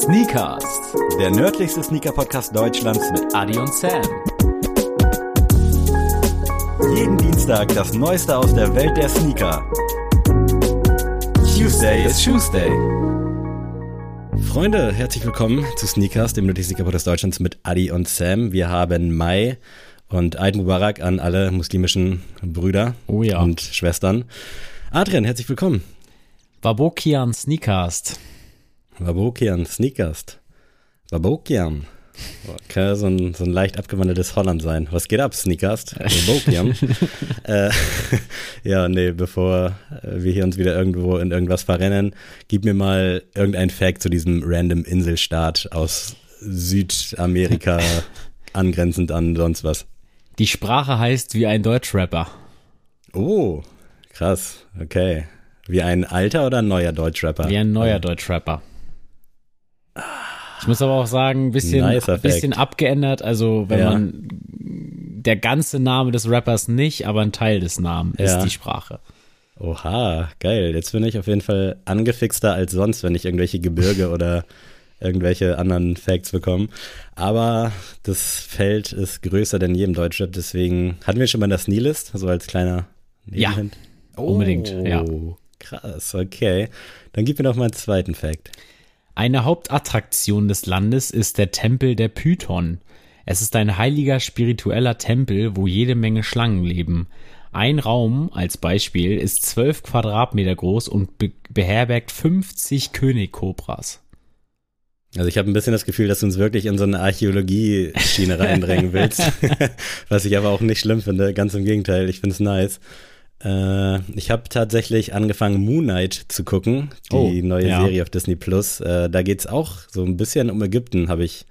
Sneakers, Der nördlichste Sneaker-Podcast Deutschlands mit Adi und Sam. jeden Dienstag das Neueste aus der Welt der Sneaker. Tuesday ist Tuesday. Freunde, herzlich willkommen zu Sneakers, dem nördlichsten Sneaker-Podcast Deutschlands mit Adi und Sam. Wir haben Mai und Eid Mubarak an alle muslimischen Brüder Oh ja. und Schwestern. Adrian, herzlich willkommen. Babokian Sneakers. Wabokian, Sneakers. Wabokian. Kann ja so ein, so ein leicht abgewandeltes Holland sein. Was geht ab, Sneakers? Wabokian. äh, ja, nee, bevor äh, wir hier uns wieder irgendwo in irgendwas verrennen, gib mir mal irgendein Fact zu diesem random Inselstaat aus Südamerika, angrenzend an sonst was. Die Sprache heißt wie ein Deutschrapper. Oh, krass, okay. Wie ein alter oder ein neuer Deutschrapper? Wie ein neuer Deutschrapper. Ich muss aber auch sagen, ein bisschen, Fact. bisschen abgeändert. Also, wenn Ja. man der ganze Name des Rappers nicht, aber ein Teil des Namens Ja. ist die Sprache. Oha, geil. Jetzt bin ich auf jeden Fall angefixter als sonst, wenn ich irgendwelche Gebirge oder irgendwelche anderen Facts bekomme. Aber das Feld ist größer denn je im Deutschrap, deswegen hatten wir schon mal das Sneelist, so als kleiner Ja, Nebenhint. unbedingt, oh, ja. Krass, okay. Dann gib mir noch mal einen zweiten Fact. Eine Hauptattraktion des Landes ist der Tempel der Python. Es ist ein heiliger spiritueller Tempel, wo jede Menge Schlangen leben. Ein Raum, als Beispiel, ist 12 Quadratmeter groß und be beherbergt 50 Königkobras. Also ich habe ein bisschen das Gefühl, dass du uns wirklich in so eine Archäologie-Schiene reindrängen willst, was ich aber auch nicht schlimm finde, ganz im Gegenteil, ich finde es nice. Äh, ich habe tatsächlich angefangen, Moon Knight zu gucken, die Oh, neue ja. Serie auf Disney Plus. Äh, da geht's auch so ein bisschen um Ägypten, habe ich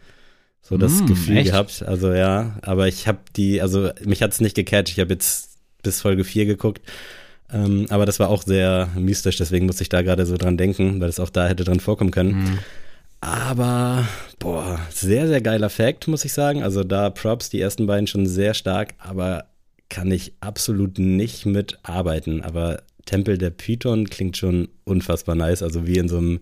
so das Mm, Gefühl echt? gehabt. Also ja, aber ich habe die, also mich hat's nicht gecatcht, ich habe jetzt bis Folge 4 geguckt. Ähm, aber das war auch sehr mystisch, deswegen muss ich da gerade so dran denken, weil es auch da hätte drin vorkommen können. Mhm. Aber, boah, sehr, sehr geiler Fact, muss ich sagen. Also da Props, die ersten beiden schon sehr stark, aber kann ich absolut nicht mitarbeiten. Aber Tempel der Python klingt schon unfassbar nice. Also wie in so einem,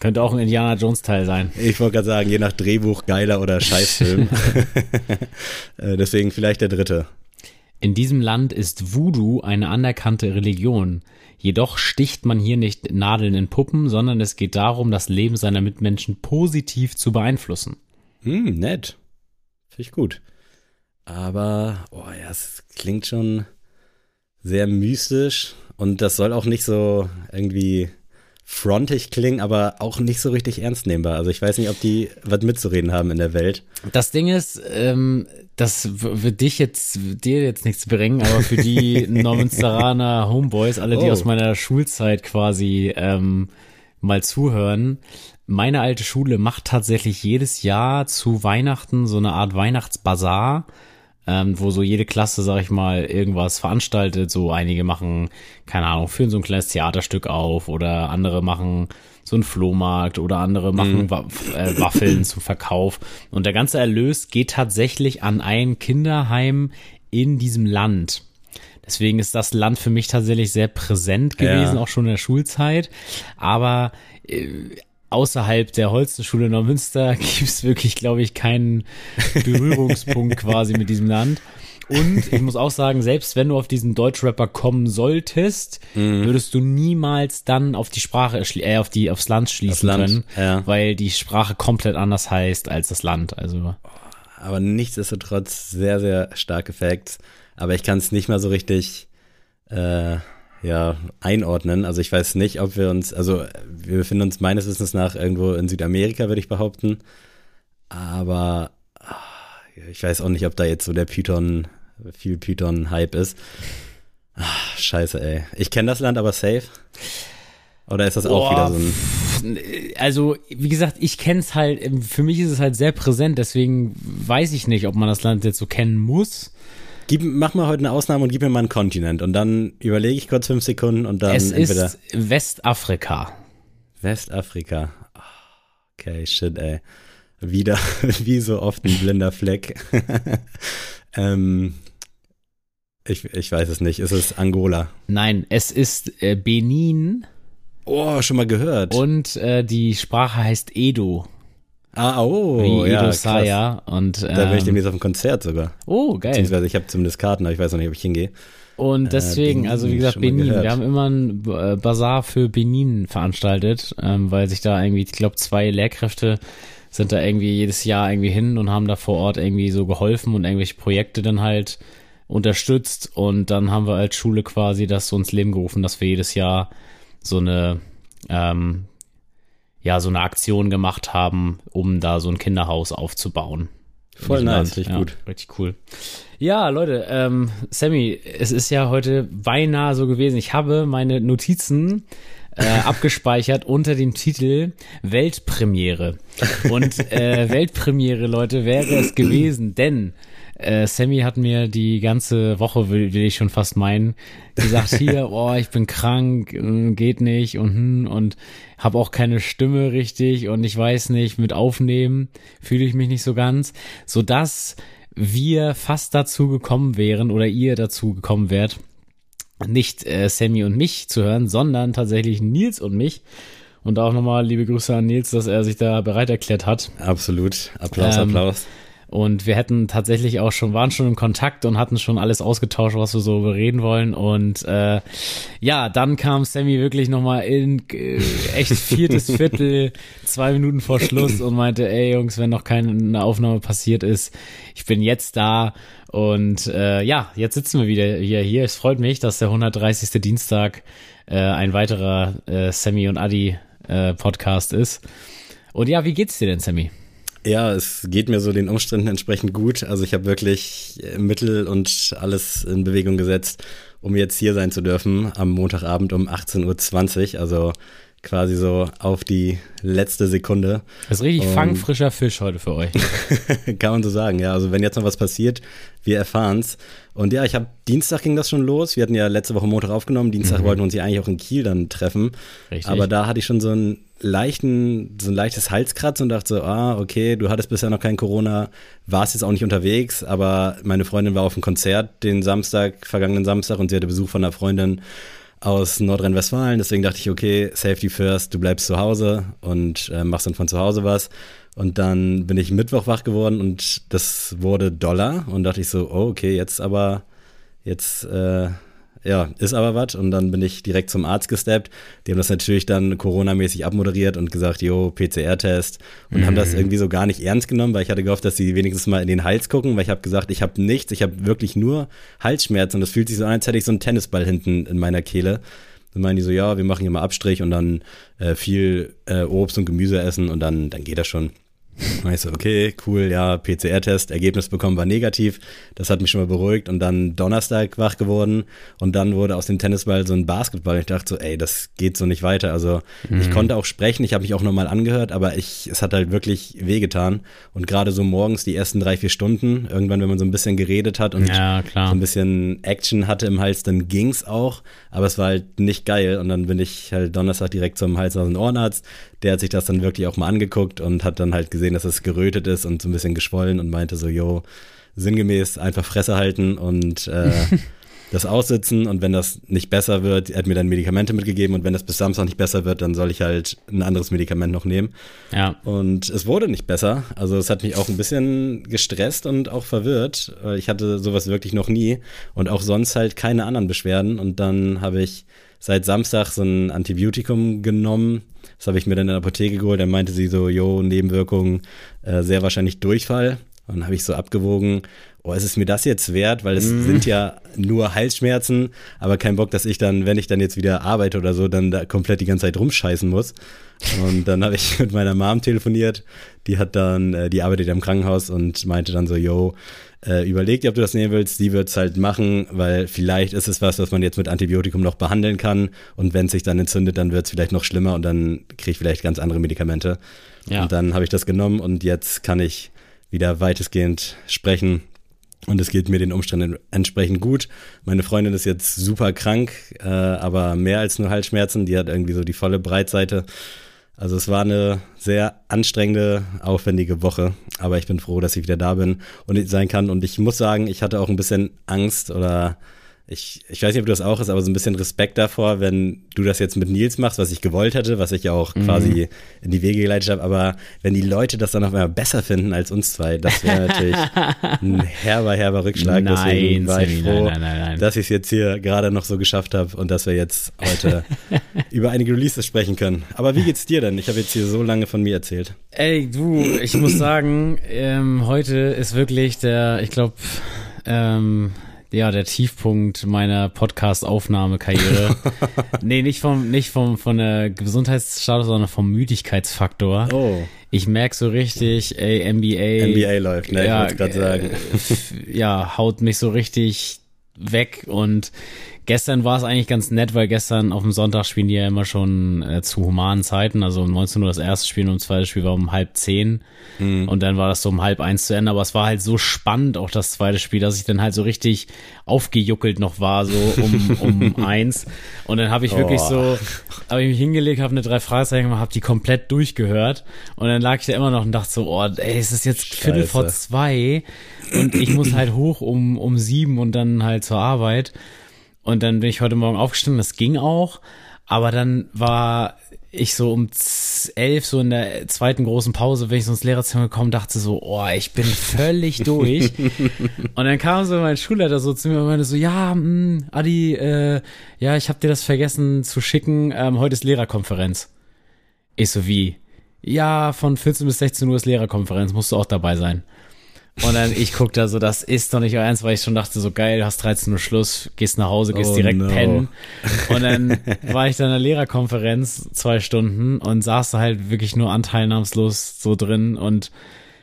Könnte auch ein Indiana Jones Teil sein. ich wollte gerade sagen, je nach Drehbuch geiler oder Scheißfilm. Äh, Deswegen vielleicht der dritte. In diesem Land ist Voodoo eine anerkannte Religion. Jedoch sticht man hier nicht Nadeln in Puppen, sondern es geht darum, das Leben seiner Mitmenschen positiv zu beeinflussen. Hm, nett. Finde ich gut. Aber, oh ja, es klingt schon sehr mystisch und das soll auch nicht so irgendwie frontig klingen, aber auch nicht so richtig ernst nehmbar. Also ich weiß nicht, ob die was mitzureden haben in der Welt. Das Ding ist, ähm, das wird dich jetzt, dir jetzt nichts bringen, aber für die Neumünsteraner Homeboys, alle, die Oh. aus meiner Schulzeit quasi ähm, mal zuhören, meine alte Schule macht tatsächlich jedes Jahr zu Weihnachten so eine Art Weihnachtsbazar, ähm, wo so jede Klasse, sag ich mal, irgendwas veranstaltet. So einige machen, keine Ahnung, führen so ein kleines Theaterstück auf oder andere machen so einen Flohmarkt oder andere machen Wa äh, Waffeln zum Verkauf. Und der ganze Erlös geht tatsächlich an ein Kinderheim in diesem Land. Deswegen ist das Land für mich tatsächlich sehr präsent gewesen, Ja. auch schon in der Schulzeit. Aber äh, außerhalb der Holstenschule Neumünster gibt's wirklich, glaube ich, keinen Berührungspunkt quasi mit diesem Land. Und ich muss auch sagen, selbst wenn du auf diesen Deutschrapper kommen solltest, Mhm. würdest du niemals dann auf die Sprache, äh, auf die, aufs Land schließen Land, können, ja. weil die Sprache komplett anders heißt als das Land. Also Aber nichtsdestotrotz sehr, sehr starke Facts. Aber ich kann es nicht mal so richtig äh, ja, einordnen. Also ich weiß nicht, ob wir uns, also wir befinden uns meines Wissens nach irgendwo in Südamerika, würde ich behaupten. Aber ah, ich weiß auch nicht, ob da jetzt so der Python, viel Python-Hype ist. Ah, scheiße, ey. Ich kenne das Land aber safe. Oder ist das auch Boah, wieder so ein. also, wie gesagt, ich kenne es halt, für mich ist es halt sehr präsent, deswegen weiß ich nicht, ob man das Land jetzt so kennen muss. Gib, mach mal heute eine Ausnahme und gib mir mal einen Kontinent. Und dann überlege ich kurz fünf Sekunden und dann es entweder. ist Westafrika. Westafrika. Okay, shit, ey. Wieder, wie so oft ein blinder Fleck. ähm, ich, ich weiß es nicht. Ist es Angola? Nein, es ist äh, Benin Oh, schon mal gehört. und äh, die Sprache heißt Edo. Ah, oh, wie ja, Ido. Saya. Und, ähm, Da bin ich demnächst auf dem Konzert sogar. Oh, geil. Beziehungsweise ich habe zumindest Karten, aber ich weiß noch nicht, ob ich hingehe. Und deswegen, Benin, also wie gesagt, Benin. Wir haben immer einen äh, Bazar für Benin veranstaltet, ähm, weil sich da irgendwie, ich glaube, zwei Lehrkräfte sind da irgendwie jedes Jahr irgendwie hin und haben da vor Ort irgendwie so geholfen und irgendwelche Projekte dann halt unterstützt. Und dann haben wir als Schule quasi das so ins Leben gerufen, dass wir jedes Jahr so eine, ähm, ja, so eine Aktion gemacht haben, um da so ein Kinderhaus aufzubauen. Voll nice, richtig ja, gut. Richtig cool. Ja, Leute, ähm, Sammy, es ist ja heute beinahe so gewesen. Ich habe meine Notizen äh, abgespeichert unter dem Titel Weltpremiere. Und äh, Weltpremiere, Leute, wäre es gewesen, denn äh, Sammy hat mir die ganze Woche, will, will ich schon fast meinen, gesagt, hier, oh, ich bin krank, äh, geht nicht und hm, und habe auch keine Stimme richtig und ich weiß nicht, mit Aufnehmen fühle ich mich nicht so ganz, so dass wir fast dazu gekommen wären oder ihr dazu gekommen wärt, nicht äh, Sammy und mich zu hören, sondern tatsächlich Nils und mich. Und auch nochmal liebe Grüße an Nils, dass er sich da bereit erklärt hat. Absolut. Applaus, Ähm, Applaus. Und wir hätten tatsächlich auch schon, waren schon im Kontakt und hatten schon alles ausgetauscht, was wir so bereden wollen. Und äh, ja, dann kam Sammy wirklich nochmal in äh, echt viertes Viertel, zwei Minuten vor Schluss und meinte, ey Jungs, wenn noch keine Aufnahme passiert ist, ich bin jetzt da. Und äh, ja, jetzt sitzen wir wieder hier. hier. Es freut mich, dass der 130. Dienstag äh, ein weiterer äh, Sammy und Adi äh, Podcast ist. Und ja, wie geht's dir denn, Sammy? Ja, es geht mir so den Umständen entsprechend gut. Also ich habe wirklich äh, Mittel und alles in Bewegung gesetzt, um jetzt hier sein zu dürfen am Montagabend um 18.20 Uhr. Also quasi so auf die letzte Sekunde. Das ist richtig Ähm, fangfrischer Fisch heute für euch. Kann man so sagen, ja. Also wenn jetzt noch was passiert, wir erfahren's. Und ja, ich habe Dienstag ging das schon los. Wir hatten ja letzte Woche Montag aufgenommen. Dienstag wollten wir uns ja eigentlich auch in Kiel dann treffen. Mhm. Richtig. Aber da hatte ich schon so einen leichten, so ein leichtes Halskratzen und dachte so, ah, okay, du hattest bisher noch kein Corona, warst jetzt auch nicht unterwegs, aber meine Freundin war auf einem Konzert den Samstag, vergangenen Samstag und sie hatte Besuch von einer Freundin aus Nordrhein-Westfalen. Deswegen dachte ich, okay, Safety first, du bleibst zu Hause und äh, machst dann von zu Hause was. Und dann bin ich Mittwoch wach geworden und das wurde Dollar und dachte ich so, oh, okay, jetzt aber, jetzt, äh, ja, ist aber was. Und dann bin ich direkt zum Arzt gesteppt. Die haben das natürlich dann Corona-mäßig abmoderiert und gesagt, jo, PCR-Test. Und haben das irgendwie so gar nicht ernst genommen, weil ich hatte gehofft, dass sie wenigstens mal in den Hals gucken, weil ich habe gesagt, ich habe nichts, ich habe wirklich nur Halsschmerzen und das fühlt sich so an, als hätte ich so einen Tennisball hinten in meiner Kehle. Dann meinen die so, ja, wir machen hier mal Abstrich und dann äh, viel äh, Obst und Gemüse essen und dann, dann geht das schon. Ich so, okay, cool, ja, PCR-Test, Ergebnis bekommen war negativ. Das hat mich schon mal beruhigt und dann Donnerstag wach geworden und dann wurde aus dem Tennisball so ein Basketball. Ich dachte so, ey, das geht so nicht weiter. Also ich konnte auch sprechen, ich habe mich auch nochmal angehört, aber ich, es hat halt wirklich wehgetan. Und gerade so morgens die ersten drei, vier Stunden, irgendwann, wenn man so ein bisschen geredet hat und Ja, klar. so ein bisschen Action hatte im Hals, dann ging's auch, aber es war halt nicht geil. Und dann bin ich halt Donnerstag direkt zum Hals- und Ohrenarzt. Der hat sich das dann wirklich auch mal angeguckt und hat dann halt gesehen, dass es gerötet ist und so ein bisschen geschwollen und meinte so, yo, sinngemäß einfach Fresse halten und äh, das aussitzen und wenn das nicht besser wird, er hat mir dann Medikamente mitgegeben und wenn das bis Samstag nicht besser wird, dann soll ich halt ein anderes Medikament noch nehmen. Ja. Und es wurde nicht besser. Also es hat mich auch ein bisschen gestresst und auch verwirrt. Ich hatte sowas wirklich noch nie und auch sonst halt keine anderen Beschwerden. Und dann habe ich seit Samstag so ein Antibiotikum genommen. Das habe ich mir dann in der Apotheke geholt. Dann meinte sie so, jo, Nebenwirkungen, äh, sehr wahrscheinlich Durchfall. Und dann habe ich so abgewogen, oh, ist es mir das jetzt wert? Weil es sind ja nur Halsschmerzen, aber kein Bock, dass ich dann, wenn ich dann jetzt wieder arbeite oder so, dann da komplett die ganze Zeit rumscheißen muss. Und dann habe ich mit meiner Mom telefoniert. Die hat dann, äh, die arbeitet im Krankenhaus und meinte dann so, yo, äh, überleg dir, ob du das nehmen willst. Sie wird's halt machen, weil vielleicht ist es was, was man jetzt mit Antibiotikum noch behandeln kann. Und wenn es sich dann entzündet, dann wird's vielleicht noch schlimmer und dann kriege ich vielleicht ganz andere Medikamente. Ja. Und dann habe ich das genommen und jetzt kann ich wieder weitestgehend sprechen. Und es geht mir den Umständen entsprechend gut. Meine Freundin ist jetzt super krank, äh, aber mehr als nur Halsschmerzen. Die hat irgendwie so die volle Breitseite. Also es war eine sehr anstrengende, aufwendige Woche, aber ich bin froh, dass ich wieder da bin und sein kann. Und ich muss sagen, ich hatte auch ein bisschen Angst oder ich, ich weiß nicht, ob du das auch hast, aber so ein bisschen Respekt davor, wenn du das jetzt mit Nils machst, was ich gewollt hätte, was ich ja auch mhm. quasi in die Wege geleitet habe, aber wenn die Leute das dann auf einmal besser finden als uns zwei, das wäre natürlich ein herber, herber Rückschlag. Nein, Deswegen war ich froh, nein, nein, nein, dass ich es jetzt hier gerade noch so geschafft habe und dass wir jetzt heute über einige Releases sprechen können. Aber wie geht's dir denn? Ich habe jetzt hier so lange von mir erzählt. Ey, du, ich muss sagen, ähm, heute ist wirklich der, ich glaube, ähm, ja, der Tiefpunkt meiner Podcast-Aufnahmekarriere. nee, nicht vom, nicht vom, von der Gesundheitsstatus, sondern vom Müdigkeitsfaktor. Oh. Ich merke so richtig, ey, NBA. NBA läuft, ne? Ja, ich wollte gerade sagen. Äh, ja, haut mich so richtig weg und Gestern war es eigentlich ganz nett, weil gestern auf dem Sonntag spielen die ja immer schon äh, zu humanen Zeiten. Also um 19 Uhr das erste Spiel und das zweite Spiel war um halb zehn. Mhm. Und dann war das so um halb eins zu Ende. Aber es war halt so spannend, auch das zweite Spiel, dass ich dann halt so richtig aufgejuckelt noch war, so um, um eins. Und dann habe ich wirklich oh. so, habe ich mich hingelegt, habe eine drei Fragezeichen gemacht, habe die komplett durchgehört. Und dann lag ich da immer noch und dachte so, oh, ey, es ist jetzt Scheiße. Viertel vor zwei und ich muss halt hoch um, um sieben und dann halt zur Arbeit. Und dann bin ich heute Morgen aufgestanden, das ging auch. Aber dann war ich so um elf, so in der zweiten großen Pause, wenn ich so ins Lehrerzimmer gekommen, dachte so, oh, ich bin völlig durch. und dann kam so mein Schulleiter so zu mir und meinte so, ja, mh, hm, Adi, äh, ja, ich habe dir das vergessen zu schicken, ähm, heute ist Lehrerkonferenz. Ich so, wie? Ja, von 14 bis 16 Uhr ist Lehrerkonferenz, musst du auch dabei sein. Und dann ich guck da so, das ist doch nicht euer Ernst, weil ich schon dachte so geil, hast 13 Uhr Schluss, gehst nach Hause, gehst oh direkt no. pennen. Und dann war ich da in der Lehrerkonferenz zwei Stunden und saß da halt wirklich nur anteilnahmslos so drin und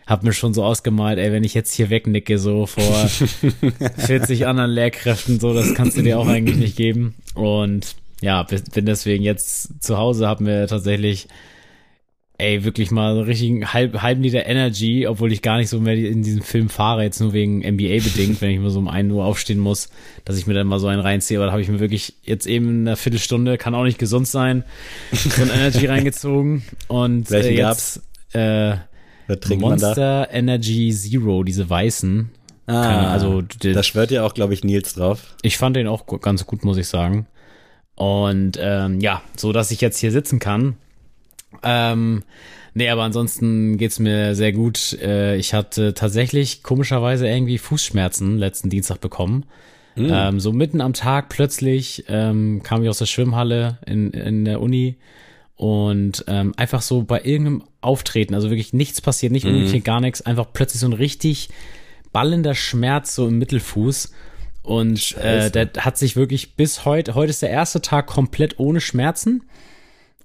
hab mir schon so ausgemalt, ey, wenn ich jetzt hier wegnicke, so vor 40 anderen Lehrkräften, so, das kannst du dir auch eigentlich nicht geben. Und ja, bin deswegen jetzt zu Hause, hab mir tatsächlich ey, wirklich mal so richtig halb, halben Liter Energy, obwohl ich gar nicht so mehr in diesem Film fahre, jetzt nur wegen NBA bedingt, wenn ich mal so um einen Uhr aufstehen muss, dass ich mir dann mal so einen reinziehe, aber da habe ich mir wirklich jetzt eben in einer Viertelstunde, kann auch nicht gesund sein, so ein Energy reingezogen und Welchen äh, jetzt äh, Monster Energy Zero, diese weißen. Ah, Keine, also da schwört ja auch, glaube ich, Nils drauf. Ich fand den auch ganz gut, muss ich sagen. Und ähm, ja, so dass ich jetzt hier sitzen kann ähm, nee, aber ansonsten geht's mir sehr gut. Äh, ich hatte tatsächlich komischerweise irgendwie Fußschmerzen letzten Dienstag bekommen. Mhm. Ähm, so mitten am Tag plötzlich ähm, kam ich aus der Schwimmhalle in, in der Uni und ähm, einfach so bei irgendeinem Auftreten, also wirklich nichts passiert, nicht mhm. gar nichts, einfach plötzlich so ein richtig ballender Schmerz so im Mittelfuß. Und äh, der hat sich wirklich bis heute, heute ist der erste Tag komplett ohne Schmerzen.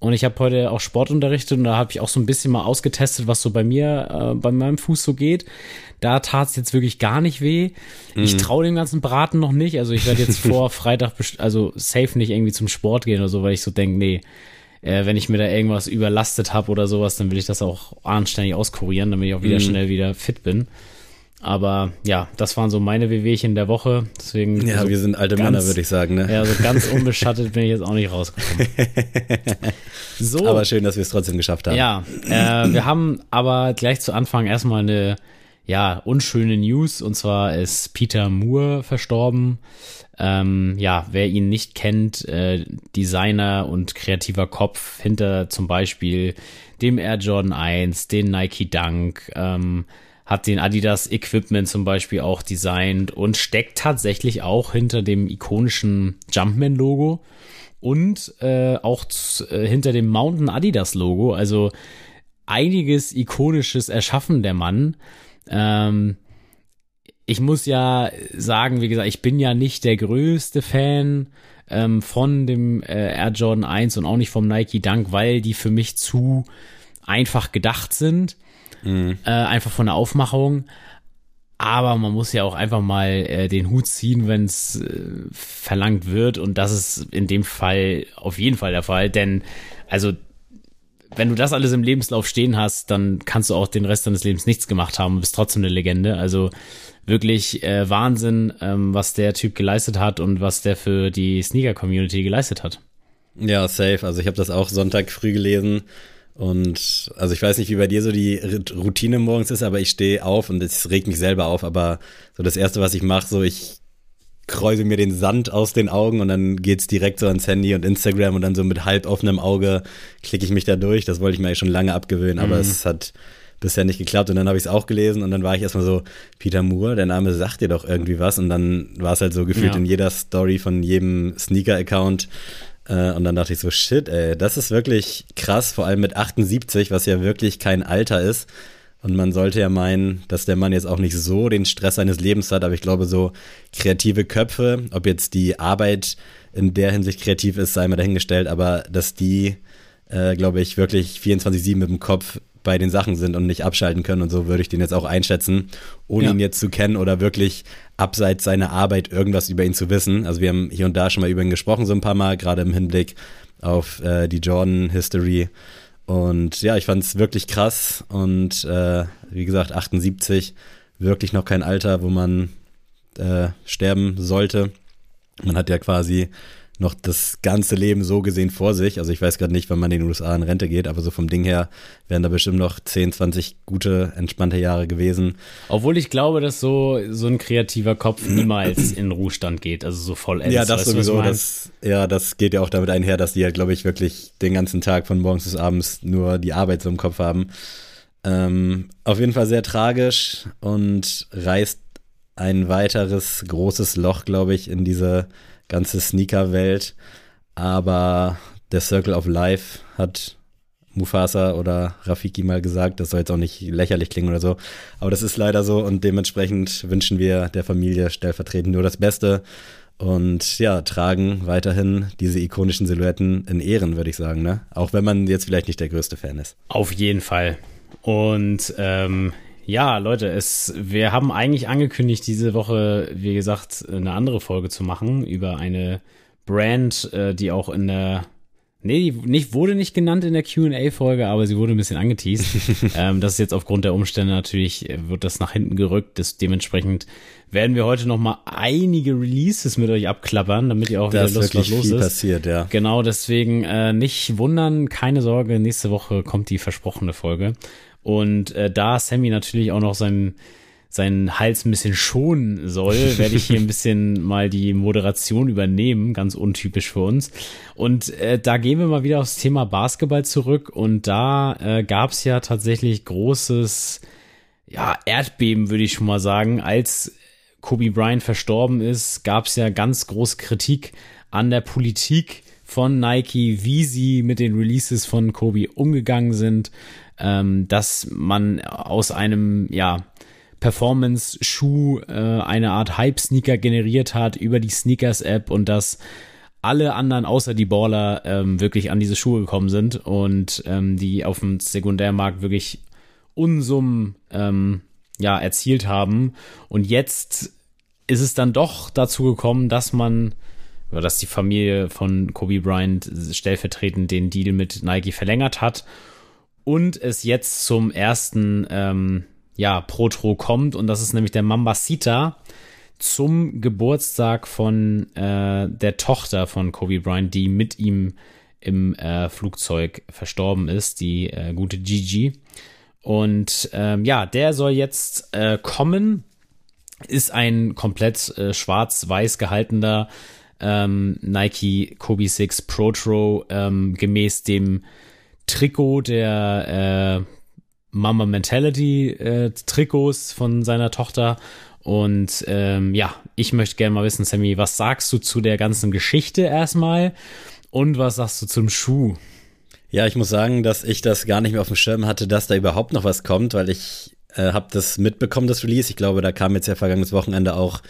Und ich habe heute auch Sport unterrichtet und da habe ich auch so ein bisschen mal ausgetestet, was so bei mir, äh, bei meinem Fuß so geht. Da tat es jetzt wirklich gar nicht weh. Mhm. Ich traue dem ganzen Braten noch nicht. Also ich werde jetzt vor Freitag, also safe nicht irgendwie zum Sport gehen oder so, weil ich so denke, nee, äh, wenn ich mir da irgendwas überlastet habe oder sowas, dann will ich das auch anständig auskurieren, damit ich auch wieder mhm. schnell wieder fit bin. Aber ja, das waren so meine Wehwehchen der Woche. Deswegen ja, so wir sind alte ganz, Männer, würde ich sagen. Ne? Ja, so ganz unbeschattet bin ich jetzt auch nicht rausgekommen. So. Aber schön, dass wir es trotzdem geschafft haben. Ja, äh, wir haben aber gleich zu Anfang erstmal eine ja unschöne News. Und zwar ist Peter Moore verstorben. Ähm, ja, wer ihn nicht kennt, äh, Designer und kreativer Kopf hinter zum Beispiel dem Air Jordan 1, den Nike Dunk, ähm, hat den Adidas Equipment zum Beispiel auch designt und steckt tatsächlich auch hinter dem ikonischen Jumpman-Logo und äh, auch äh, hinter dem Mountain Adidas Logo. Also einiges ikonisches erschaffen der Mann. Ähm, ich muss ja sagen, wie gesagt, ich bin ja nicht der größte Fan ähm, von dem äh, Air Jordan 1 und auch nicht vom Nike Dunk, weil die für mich zu einfach gedacht sind. Mhm. Äh, einfach von der Aufmachung. Aber man muss ja auch einfach mal äh, den Hut ziehen, wenn es äh, verlangt wird. Und das ist in dem Fall auf jeden Fall der Fall. Denn, also, wenn du das alles im Lebenslauf stehen hast, dann kannst du auch den Rest deines Lebens nichts gemacht haben und bist trotzdem eine Legende. Also wirklich äh, Wahnsinn, ähm, was der Typ geleistet hat und was der für die Sneaker-Community geleistet hat. Ja, safe. Also ich habe das auch Sonntag früh gelesen und also ich weiß nicht, wie bei dir so die Routine morgens ist, aber ich stehe auf und es regt mich selber auf. Aber so das Erste, was ich mache, so ich kräuse mir den Sand aus den Augen und dann geht's direkt so ans Handy und Instagram und dann so mit halb offenem Auge klicke ich mich da durch. Das wollte ich mir eigentlich schon lange abgewöhnen, aber mhm. es hat bisher nicht geklappt. Und dann habe ich es auch gelesen und dann war ich erstmal so, Peter Moore, der Name sagt dir doch irgendwie was. Und dann war es halt so gefühlt ja. in jeder Story von jedem Sneaker-Account. Äh, und dann dachte ich so, shit, ey, das ist wirklich krass, vor allem mit 78, was ja wirklich kein Alter ist. Und man sollte ja meinen, dass der Mann jetzt auch nicht so den Stress seines Lebens hat, aber ich glaube, so kreative Köpfe, ob jetzt die Arbeit in der Hinsicht kreativ ist, sei mal dahingestellt, aber dass die, äh, glaube ich, wirklich 24-7 mit dem Kopf bei den Sachen sind und nicht abschalten können und so würde ich den jetzt auch einschätzen, ohne ja. ihn jetzt zu kennen oder wirklich abseits seiner Arbeit irgendwas über ihn zu wissen. Also wir haben hier und da schon mal über ihn gesprochen, so ein paar Mal, gerade im Hinblick auf äh, die Jordan-History. Und ja, ich fand es wirklich krass und äh, wie gesagt, 78, wirklich noch kein Alter, wo man äh, sterben sollte. Man hat ja quasi noch das ganze Leben so gesehen vor sich. Also ich weiß gerade nicht, wann man in den USA in Rente geht, aber so vom Ding her wären da bestimmt noch 10, 20 gute, entspannte Jahre gewesen. Obwohl ich glaube, dass so, so ein kreativer Kopf niemals in Ruhestand geht, also so vollends. Ja, das sowieso, das, ja, das geht ja auch damit einher, dass die ja, glaube ich, wirklich den ganzen Tag von morgens bis abends nur die Arbeit so im Kopf haben. Ähm, auf jeden Fall sehr tragisch und reißt ein weiteres großes Loch, glaube ich, in diese ganze Sneaker-Welt. Aber der Circle of Life hat Mufasa oder Rafiki mal gesagt. Das soll jetzt auch nicht lächerlich klingen oder so. Aber das ist leider so und dementsprechend wünschen wir der Familie stellvertretend nur das Beste. Und ja, tragen weiterhin diese ikonischen Silhouetten in Ehren, würde ich sagen, ne? Auch wenn man jetzt vielleicht nicht der größte Fan ist. Auf jeden Fall. Und ähm, ja, Leute, es, wir haben eigentlich angekündigt, diese Woche, wie gesagt, eine andere Folge zu machen über eine Brand, äh, die auch in der Nee, die nicht, wurde nicht genannt in der QA-Folge, aber sie wurde ein bisschen angeteased. ähm, das ist jetzt aufgrund der Umstände natürlich, äh, wird das nach hinten gerückt. Das, dementsprechend werden wir heute noch mal einige Releases mit euch abklappern, damit ihr auch das wieder Lust, was los ist. passiert, ja. Genau, deswegen äh, nicht wundern, keine Sorge, nächste Woche kommt die versprochene Folge. Und äh, da Sammy natürlich auch noch seinen, seinen Hals ein bisschen schonen soll, werde ich hier ein bisschen mal die Moderation übernehmen, ganz untypisch für uns. Und äh, da gehen wir mal wieder aufs Thema Basketball zurück. Und da äh, gab es ja tatsächlich großes ja, Erdbeben, würde ich schon mal sagen. Als Kobe Bryant verstorben ist, gab es ja ganz große Kritik an der Politik von Nike, wie sie mit den Releases von Kobe umgegangen sind ähm, dass man aus einem, ja, Performance-Schuh äh, eine Art Hype-Sneaker generiert hat über die Sneakers-App und dass alle anderen außer die Baller ähm, wirklich an diese Schuhe gekommen sind und ähm, die auf dem Sekundärmarkt wirklich Unsummen ähm, ja, erzielt haben. Und jetzt ist es dann doch dazu gekommen, dass man, oder dass die Familie von Kobe Bryant stellvertretend den Deal mit Nike verlängert hat und es jetzt zum ersten ähm, ja, Protro kommt und das ist nämlich der Mambasita zum Geburtstag von äh, der Tochter von Kobe Bryant, die mit ihm im äh, Flugzeug verstorben ist, die äh, gute Gigi. Und ähm, ja, der soll jetzt äh, kommen, ist ein komplett äh, schwarz-weiß gehaltener ähm, Nike Kobe 6 Protro ähm, gemäß dem Trikot der äh, Mama Mentality äh, Trikots von seiner Tochter. Und ähm, ja, ich möchte gerne mal wissen, Sammy, was sagst du zu der ganzen Geschichte erstmal und was sagst du zum Schuh? Ja, ich muss sagen, dass ich das gar nicht mehr auf dem Schirm hatte, dass da überhaupt noch was kommt, weil ich äh, habe das mitbekommen, das Release. Ich glaube, da kam jetzt ja vergangenes Wochenende auch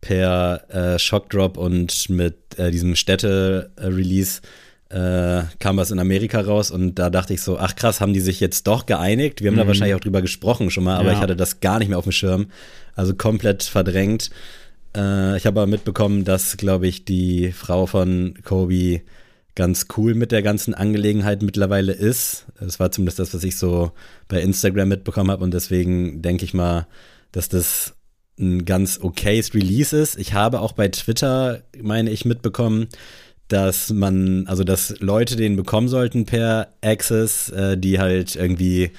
per äh, Shockdrop und mit äh, diesem Städte-Release äh, kam was in Amerika raus und da dachte ich so, ach krass, haben die sich jetzt doch geeinigt? Wir haben mhm. da wahrscheinlich auch drüber gesprochen schon mal, aber ja. ich hatte das gar nicht mehr auf dem Schirm. Also komplett verdrängt. Äh, ich habe aber mitbekommen, dass, glaube ich, die Frau von Kobe ganz cool mit der ganzen Angelegenheit mittlerweile ist. Das war zumindest das, was ich so bei Instagram mitbekommen habe und deswegen denke ich mal, dass das ein ganz okayes Release ist. Ich habe auch bei Twitter, meine ich, mitbekommen, dass man, also dass Leute den bekommen sollten per Access, äh, die halt irgendwie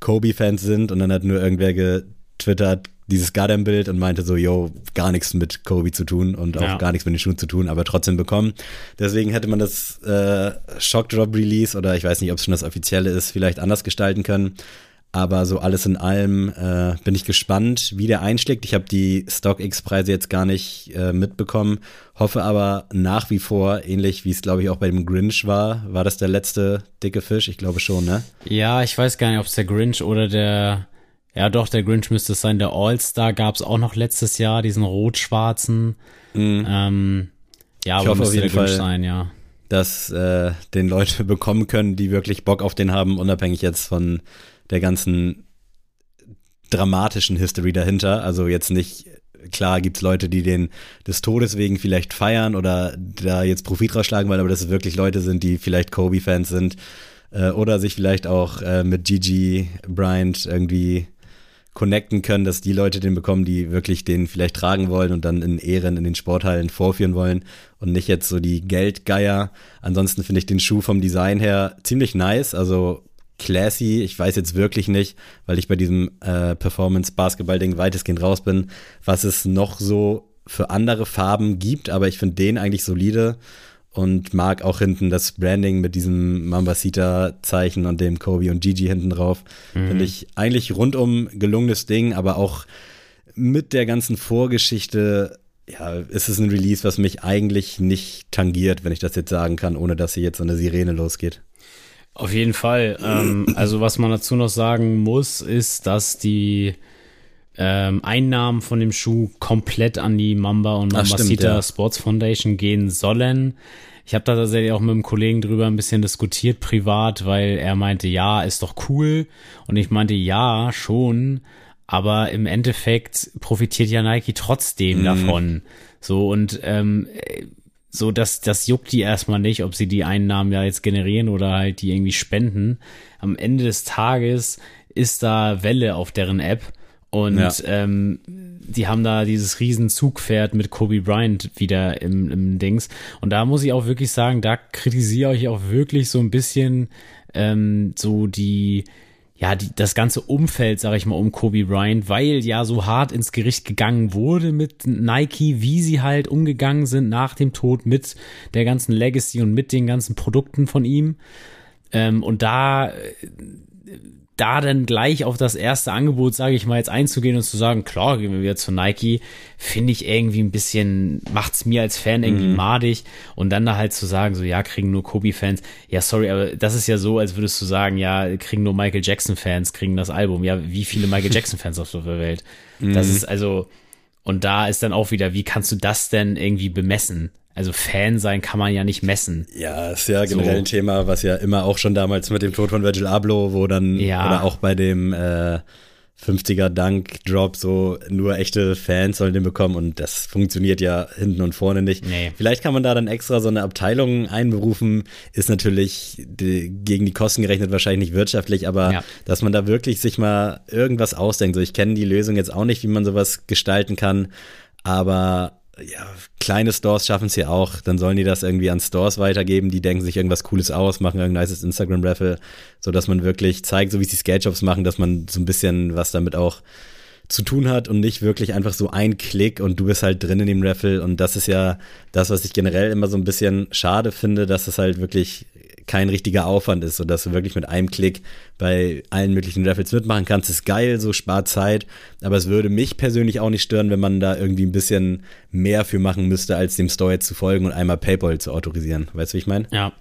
Kobe-Fans sind und dann hat nur irgendwer getwittert, dieses Goddamn-Bild und meinte so, yo, gar nichts mit Kobe zu tun und auch Ja. gar nichts mit den Schuhen zu tun, aber trotzdem bekommen. Deswegen hätte man das äh, Shock Drop Release oder ich weiß nicht, ob es schon das offizielle ist, vielleicht anders gestalten können. Aber so alles in allem äh, bin ich gespannt, wie der einschlägt. Ich habe die StockX-Preise jetzt gar nicht äh, mitbekommen, hoffe aber nach wie vor, ähnlich wie es glaube ich auch bei dem Grinch war, war das der letzte dicke Fisch? Ich glaube schon, ne? Ja, ich weiß gar nicht, ob es der Grinch oder der, ja doch, der Grinch müsste es sein. Der All-Star gab es auch noch letztes Jahr, diesen rot-schwarzen. Ähm, ja, Ich aber hoffe auf müsste der jeden Grinch Fall- sein, ja. dass äh, den Leute bekommen können, die wirklich Bock auf den haben, unabhängig jetzt von der ganzen dramatischen History dahinter. Also jetzt nicht, klar gibt's Leute, die den des Todes wegen vielleicht feiern oder da jetzt Profit rausschlagen wollen, aber dass es wirklich Leute sind, die vielleicht Kobe-Fans sind äh, oder sich vielleicht auch äh, mit Gigi Bryant irgendwie connecten können, dass die Leute den bekommen, die wirklich den vielleicht tragen wollen und dann in Ehren in den Sporthallen vorführen wollen und nicht jetzt so die Geldgeier. Ansonsten finde ich den Schuh vom Design her ziemlich nice, also classy. Ich weiß jetzt wirklich nicht, weil ich bei diesem äh, Performance-Basketball-Ding weitestgehend raus bin, was es noch so für andere Farben gibt, aber ich finde den eigentlich solide und mag auch hinten das Branding mit diesem Mambasita-Zeichen und dem Kobe und Gigi hinten drauf. Finde ich eigentlich rundum gelungenes Ding, aber auch mit der ganzen Vorgeschichte, ja, ist es ein Release, was mich eigentlich nicht tangiert, wenn ich das jetzt sagen kann, ohne dass hier jetzt so eine Sirene losgeht. Auf jeden Fall. Ähm, also was man dazu noch sagen muss, ist, dass die ähm, Einnahmen von dem Schuh komplett an die Mamba und Mambasita ja. Sports Foundation gehen sollen. Ich habe da tatsächlich auch mit einem Kollegen drüber ein bisschen diskutiert privat, weil er meinte, ja, ist doch cool. Und ich meinte, ja, schon. Aber im Endeffekt profitiert ja Nike trotzdem Mhm. davon. So und ähm, so, dass das juckt die erstmal nicht, ob sie die Einnahmen ja jetzt generieren oder halt die irgendwie spenden. Am Ende des Tages ist da Welle auf deren App und Ja. ähm, die haben da dieses riesen Zugpferd mit Kobe Bryant wieder im, im Dings. Und da muss ich auch wirklich sagen, da kritisiere ich auch wirklich so ein bisschen ähm, so die ja, die, das ganze Umfeld, sag ich mal, um Kobe Bryant, weil ja so hart ins Gericht gegangen wurde mit Nike, wie sie halt umgegangen sind nach dem Tod mit der ganzen Legacy und mit den ganzen Produkten von ihm. Ähm, und da, äh, da dann gleich auf das erste Angebot, sage ich mal, jetzt einzugehen und zu sagen, klar, gehen wir wieder zu Nike, finde ich irgendwie ein bisschen, macht's mir als Fan irgendwie madig. Und dann da halt zu sagen, so, ja, kriegen nur Kobe-Fans. Ja, sorry, aber das ist ja so, als würdest du sagen, ja, kriegen nur Michael Jackson-Fans, kriegen das Album. Ja, wie viele Michael Jackson-Fans auf der Welt? Das ist also, und da ist dann auch wieder, wie kannst du das denn irgendwie bemessen? Also Fan sein kann man ja nicht messen. Ja, ist ja generell So. ein Thema, was ja immer auch schon damals mit dem Tod von Virgil Abloh, wo dann, Ja. oder auch bei dem äh, 50er Dunk Drop so nur echte Fans sollen den bekommen und das funktioniert ja hinten und vorne nicht. Nee. Vielleicht kann man da dann extra so eine Abteilung einberufen, ist natürlich die, gegen die Kosten gerechnet wahrscheinlich nicht wirtschaftlich, aber Ja. dass man da wirklich sich mal irgendwas ausdenkt. So, ich kenne die Lösung jetzt auch nicht, wie man sowas gestalten kann, aber ja, kleine Stores schaffen es ja auch. Dann sollen die das irgendwie an Stores weitergeben. Die denken sich irgendwas Cooles aus, machen irgendein nices Instagram-Raffle, sodass man wirklich zeigt, so wie es die Skate-Shops machen, dass man so ein bisschen was damit auch zu tun hat und nicht wirklich einfach so ein Klick und du bist halt drin in dem Raffle. Und das ist ja das, was ich generell immer so ein bisschen schade finde, dass es halt wirklich kein richtiger Aufwand ist, sodass du wirklich mit einem Klick bei allen möglichen Raffles mitmachen kannst. ist geil, so spart Zeit, aber es würde mich persönlich auch nicht stören, wenn man da irgendwie ein bisschen mehr für machen müsste, als dem Store zu folgen und einmal PayPal zu autorisieren. Weißt du, wie ich meine? Ja.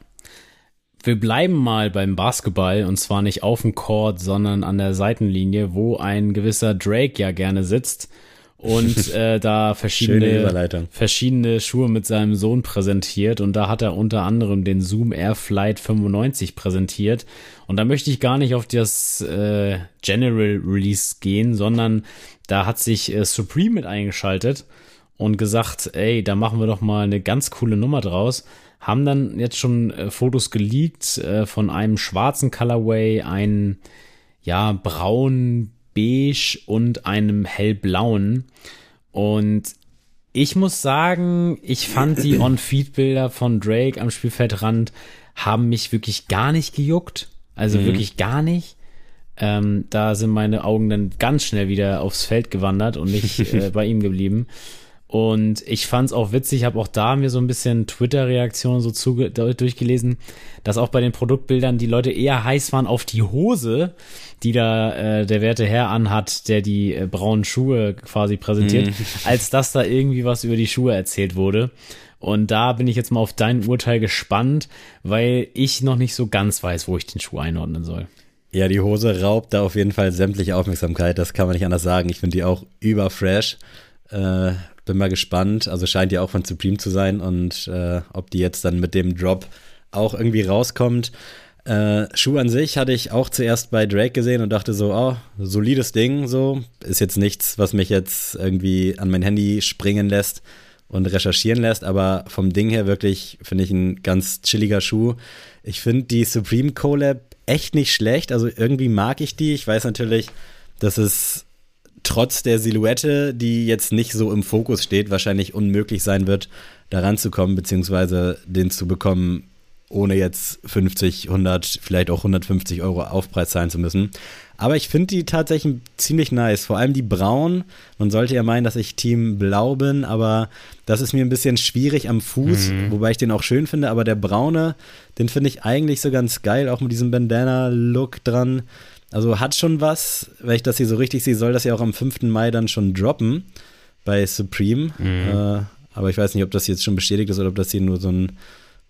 Wir bleiben mal beim Basketball und zwar nicht auf dem Court, sondern an der Seitenlinie, wo ein gewisser Drake ja gerne sitzt und äh, da verschiedene, verschiedene Schuhe mit seinem Sohn präsentiert. Und da hat er unter anderem den Zoom Air Flight 95 präsentiert. Und da möchte ich gar nicht auf das äh, General Release gehen, sondern da hat sich äh, Supreme mit eingeschaltet und gesagt, ey, da machen wir doch mal eine ganz coole Nummer draus. Haben dann jetzt schon äh, Fotos geleakt äh, von einem schwarzen Colorway, einem ja braun beige und einem hellblauen und ich muss sagen, ich fand die On-Feed-Bilder von Drake am Spielfeldrand haben mich wirklich gar nicht gejuckt. Also wirklich gar nicht. Ähm, da sind meine Augen dann ganz schnell wieder aufs Feld gewandert und nicht äh, bei ihm geblieben. Und ich fand's auch witzig, habe auch da mir so ein bisschen Twitter-Reaktionen so zuge durchgelesen, dass auch bei den Produktbildern die Leute eher heiß waren auf die Hose, die da äh, der werte Herr anhat, der die äh, braunen Schuhe quasi präsentiert, mhm. als dass da irgendwie was über die Schuhe erzählt wurde. Und da bin ich jetzt mal auf dein Urteil gespannt, weil ich noch nicht so ganz weiß, wo ich den Schuh einordnen soll. Ja, die Hose raubt da auf jeden Fall sämtliche Aufmerksamkeit, das kann man nicht anders sagen. Ich finde die auch überfresh. Äh, bin mal gespannt. Also scheint ja auch von Supreme zu sein und äh, ob die jetzt dann mit dem Drop auch irgendwie rauskommt. Äh, Schuh an sich hatte ich auch zuerst bei Drake gesehen und dachte so, oh, solides Ding, so. Ist jetzt nichts, was mich jetzt irgendwie an mein Handy springen lässt und recherchieren lässt, aber vom Ding her wirklich finde ich ein ganz chilliger Schuh. Ich finde die Supreme Collab echt nicht schlecht, also irgendwie mag ich die. Ich weiß natürlich, dass es trotz der Silhouette, die jetzt nicht so im Fokus steht, wahrscheinlich unmöglich sein wird, da ranzukommen, beziehungsweise den zu bekommen, ohne jetzt 50, 100, vielleicht auch 150 Euro Aufpreis zahlen zu müssen. Aber ich finde die tatsächlich ziemlich nice. Vor allem die braun. Man sollte ja meinen, dass ich Team Blau bin, aber das ist mir ein bisschen schwierig am Fuß, mhm. wobei ich den auch schön finde. Aber der braune, den finde ich eigentlich so ganz geil, auch mit diesem Bandana-Look dran. Also hat schon was, wenn ich das hier so richtig sehe, soll das ja auch am 5. Mai dann schon droppen bei Supreme. Mhm. Äh, aber ich weiß nicht, ob das jetzt schon bestätigt ist oder ob das hier nur so ein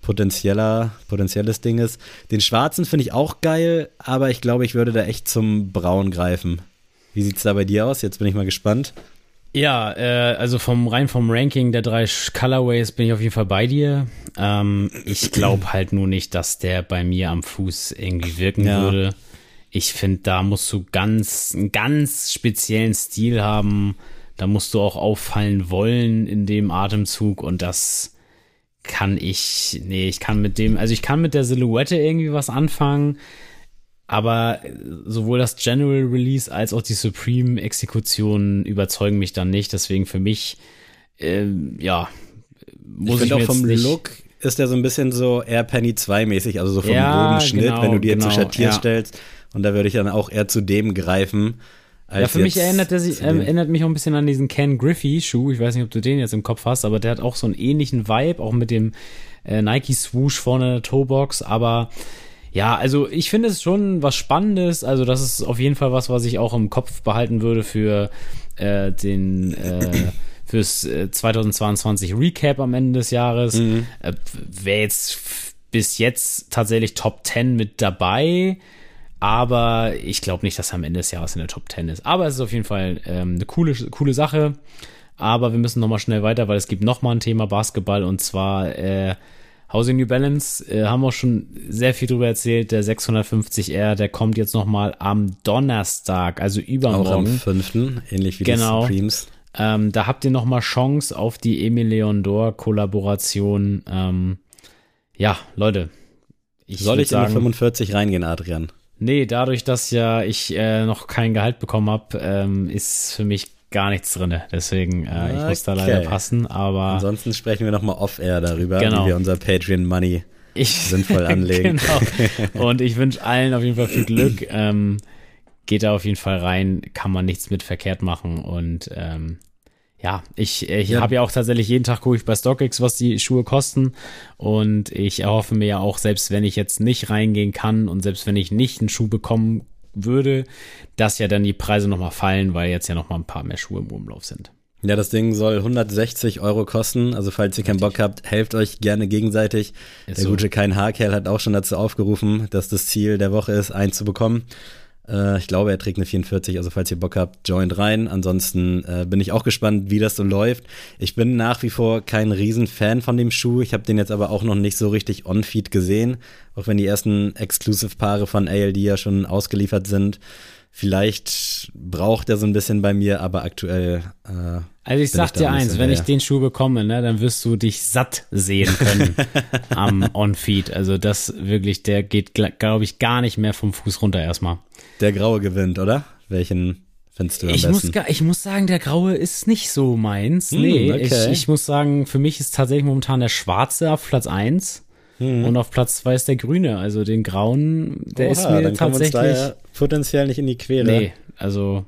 potenzieller, potenzielles Ding ist. Den schwarzen finde ich auch geil, aber ich glaube, ich würde da echt zum Braun greifen. Wie sieht es da bei dir aus? Jetzt bin ich mal gespannt. Ja, äh, also vom rein vom Ranking der drei Colorways bin ich auf jeden Fall bei dir. Ähm, ich glaube halt nur nicht, dass der bei mir am Fuß irgendwie wirken ja. würde ich finde, da musst du ganz, einen ganz speziellen Stil haben. Da musst du auch auffallen wollen in dem Atemzug und das kann ich, nee, ich kann mit dem, also ich kann mit der Silhouette irgendwie was anfangen, aber sowohl das General Release als auch die Supreme Exekution überzeugen mich dann nicht. Deswegen für mich, äh, ja, muss ich, ich auch vom Look ist der so ein bisschen so Air Penny 2 mäßig, also so vom ja, Schnitt, genau, wenn du dir genau, zu Schattier ja. stellst. Und da würde ich dann auch eher zu dem greifen. ja, für mich erinnert, der sich, äh, erinnert mich auch ein bisschen an diesen Ken Griffey-Schuh. Ich weiß nicht, ob du den jetzt im Kopf hast, aber der hat auch so einen ähnlichen Vibe, auch mit dem äh, Nike Swoosh vorne in der Toebox. Aber ja, also ich finde es schon was Spannendes. Also das ist auf jeden Fall was, was ich auch im Kopf behalten würde für äh, den äh, fürs äh, 2022 Recap am Ende des Jahres. Mhm. Äh, Wäre jetzt bis jetzt tatsächlich Top 10 mit dabei. Aber ich glaube nicht, dass er am Ende des Jahres in der Top 10 ist. Aber es ist auf jeden Fall ähm, eine coole, coole Sache. Aber wir müssen nochmal schnell weiter, weil es gibt nochmal ein Thema Basketball und zwar äh, Housing New Balance. Äh, haben wir schon sehr viel drüber erzählt. Der 650R, der kommt jetzt nochmal am Donnerstag, also übermorgen. Auch am 5., ähnlich wie genau. die Supremes. Ähm, da habt ihr nochmal Chance auf die Emil Leon Dor Kollaboration. Ähm, ja, Leute. Ich Soll ich sagen, in die 45 reingehen, Adrian? Nee, dadurch, dass ja ich äh, noch kein Gehalt bekommen habe, ähm, ist für mich gar nichts drin. Deswegen, äh, okay. ich muss da leider passen. Aber ansonsten sprechen wir nochmal off-air darüber, genau. wie wir unser Patreon Money ich, sinnvoll anlegen. genau. Und ich wünsche allen auf jeden Fall viel Glück. Ähm, geht da auf jeden Fall rein, kann man nichts mit verkehrt machen und ähm, ja, ich, ich ja. habe ja auch tatsächlich jeden Tag gucke ich bei StockX, was die Schuhe kosten. Und ich erhoffe mir ja auch, selbst wenn ich jetzt nicht reingehen kann und selbst wenn ich nicht einen Schuh bekommen würde, dass ja dann die Preise nochmal fallen, weil jetzt ja nochmal ein paar mehr Schuhe im Umlauf sind. Ja, das Ding soll 160 Euro kosten. Also falls ihr keinen Bock habt, helft euch gerne gegenseitig. Ist der so. gute Kein Haarkerl hat auch schon dazu aufgerufen, dass das Ziel der Woche ist, einen zu bekommen. Äh, ich glaube, er trägt eine 44, also falls ihr Bock habt, joint rein. Ansonsten äh, bin ich auch gespannt, wie das so läuft. Ich bin nach wie vor kein Riesenfan von dem Schuh. Ich habe den jetzt aber auch noch nicht so richtig on-feed gesehen, auch wenn die ersten Exclusive-Paare von ALD ja schon ausgeliefert sind. Vielleicht braucht er so ein bisschen bei mir, aber aktuell. Äh, also ich sag ich dir eins, wenn ich den Schuh bekomme, ne, dann wirst du dich satt sehen können am On-Feed. Also das wirklich, der geht, glaube ich, gar nicht mehr vom Fuß runter erstmal. Der Graue gewinnt, oder? Welchen findest du am ich besten? Muss, ich muss sagen, der Graue ist nicht so meins. Hm, nee, okay. ich, ich muss sagen, für mich ist tatsächlich momentan der Schwarze auf Platz 1. Hm. Und auf Platz zwei ist der grüne. Also den grauen, der Oha, ist mir dann tatsächlich. Uns da ja potenziell nicht in die Quere. Nee, also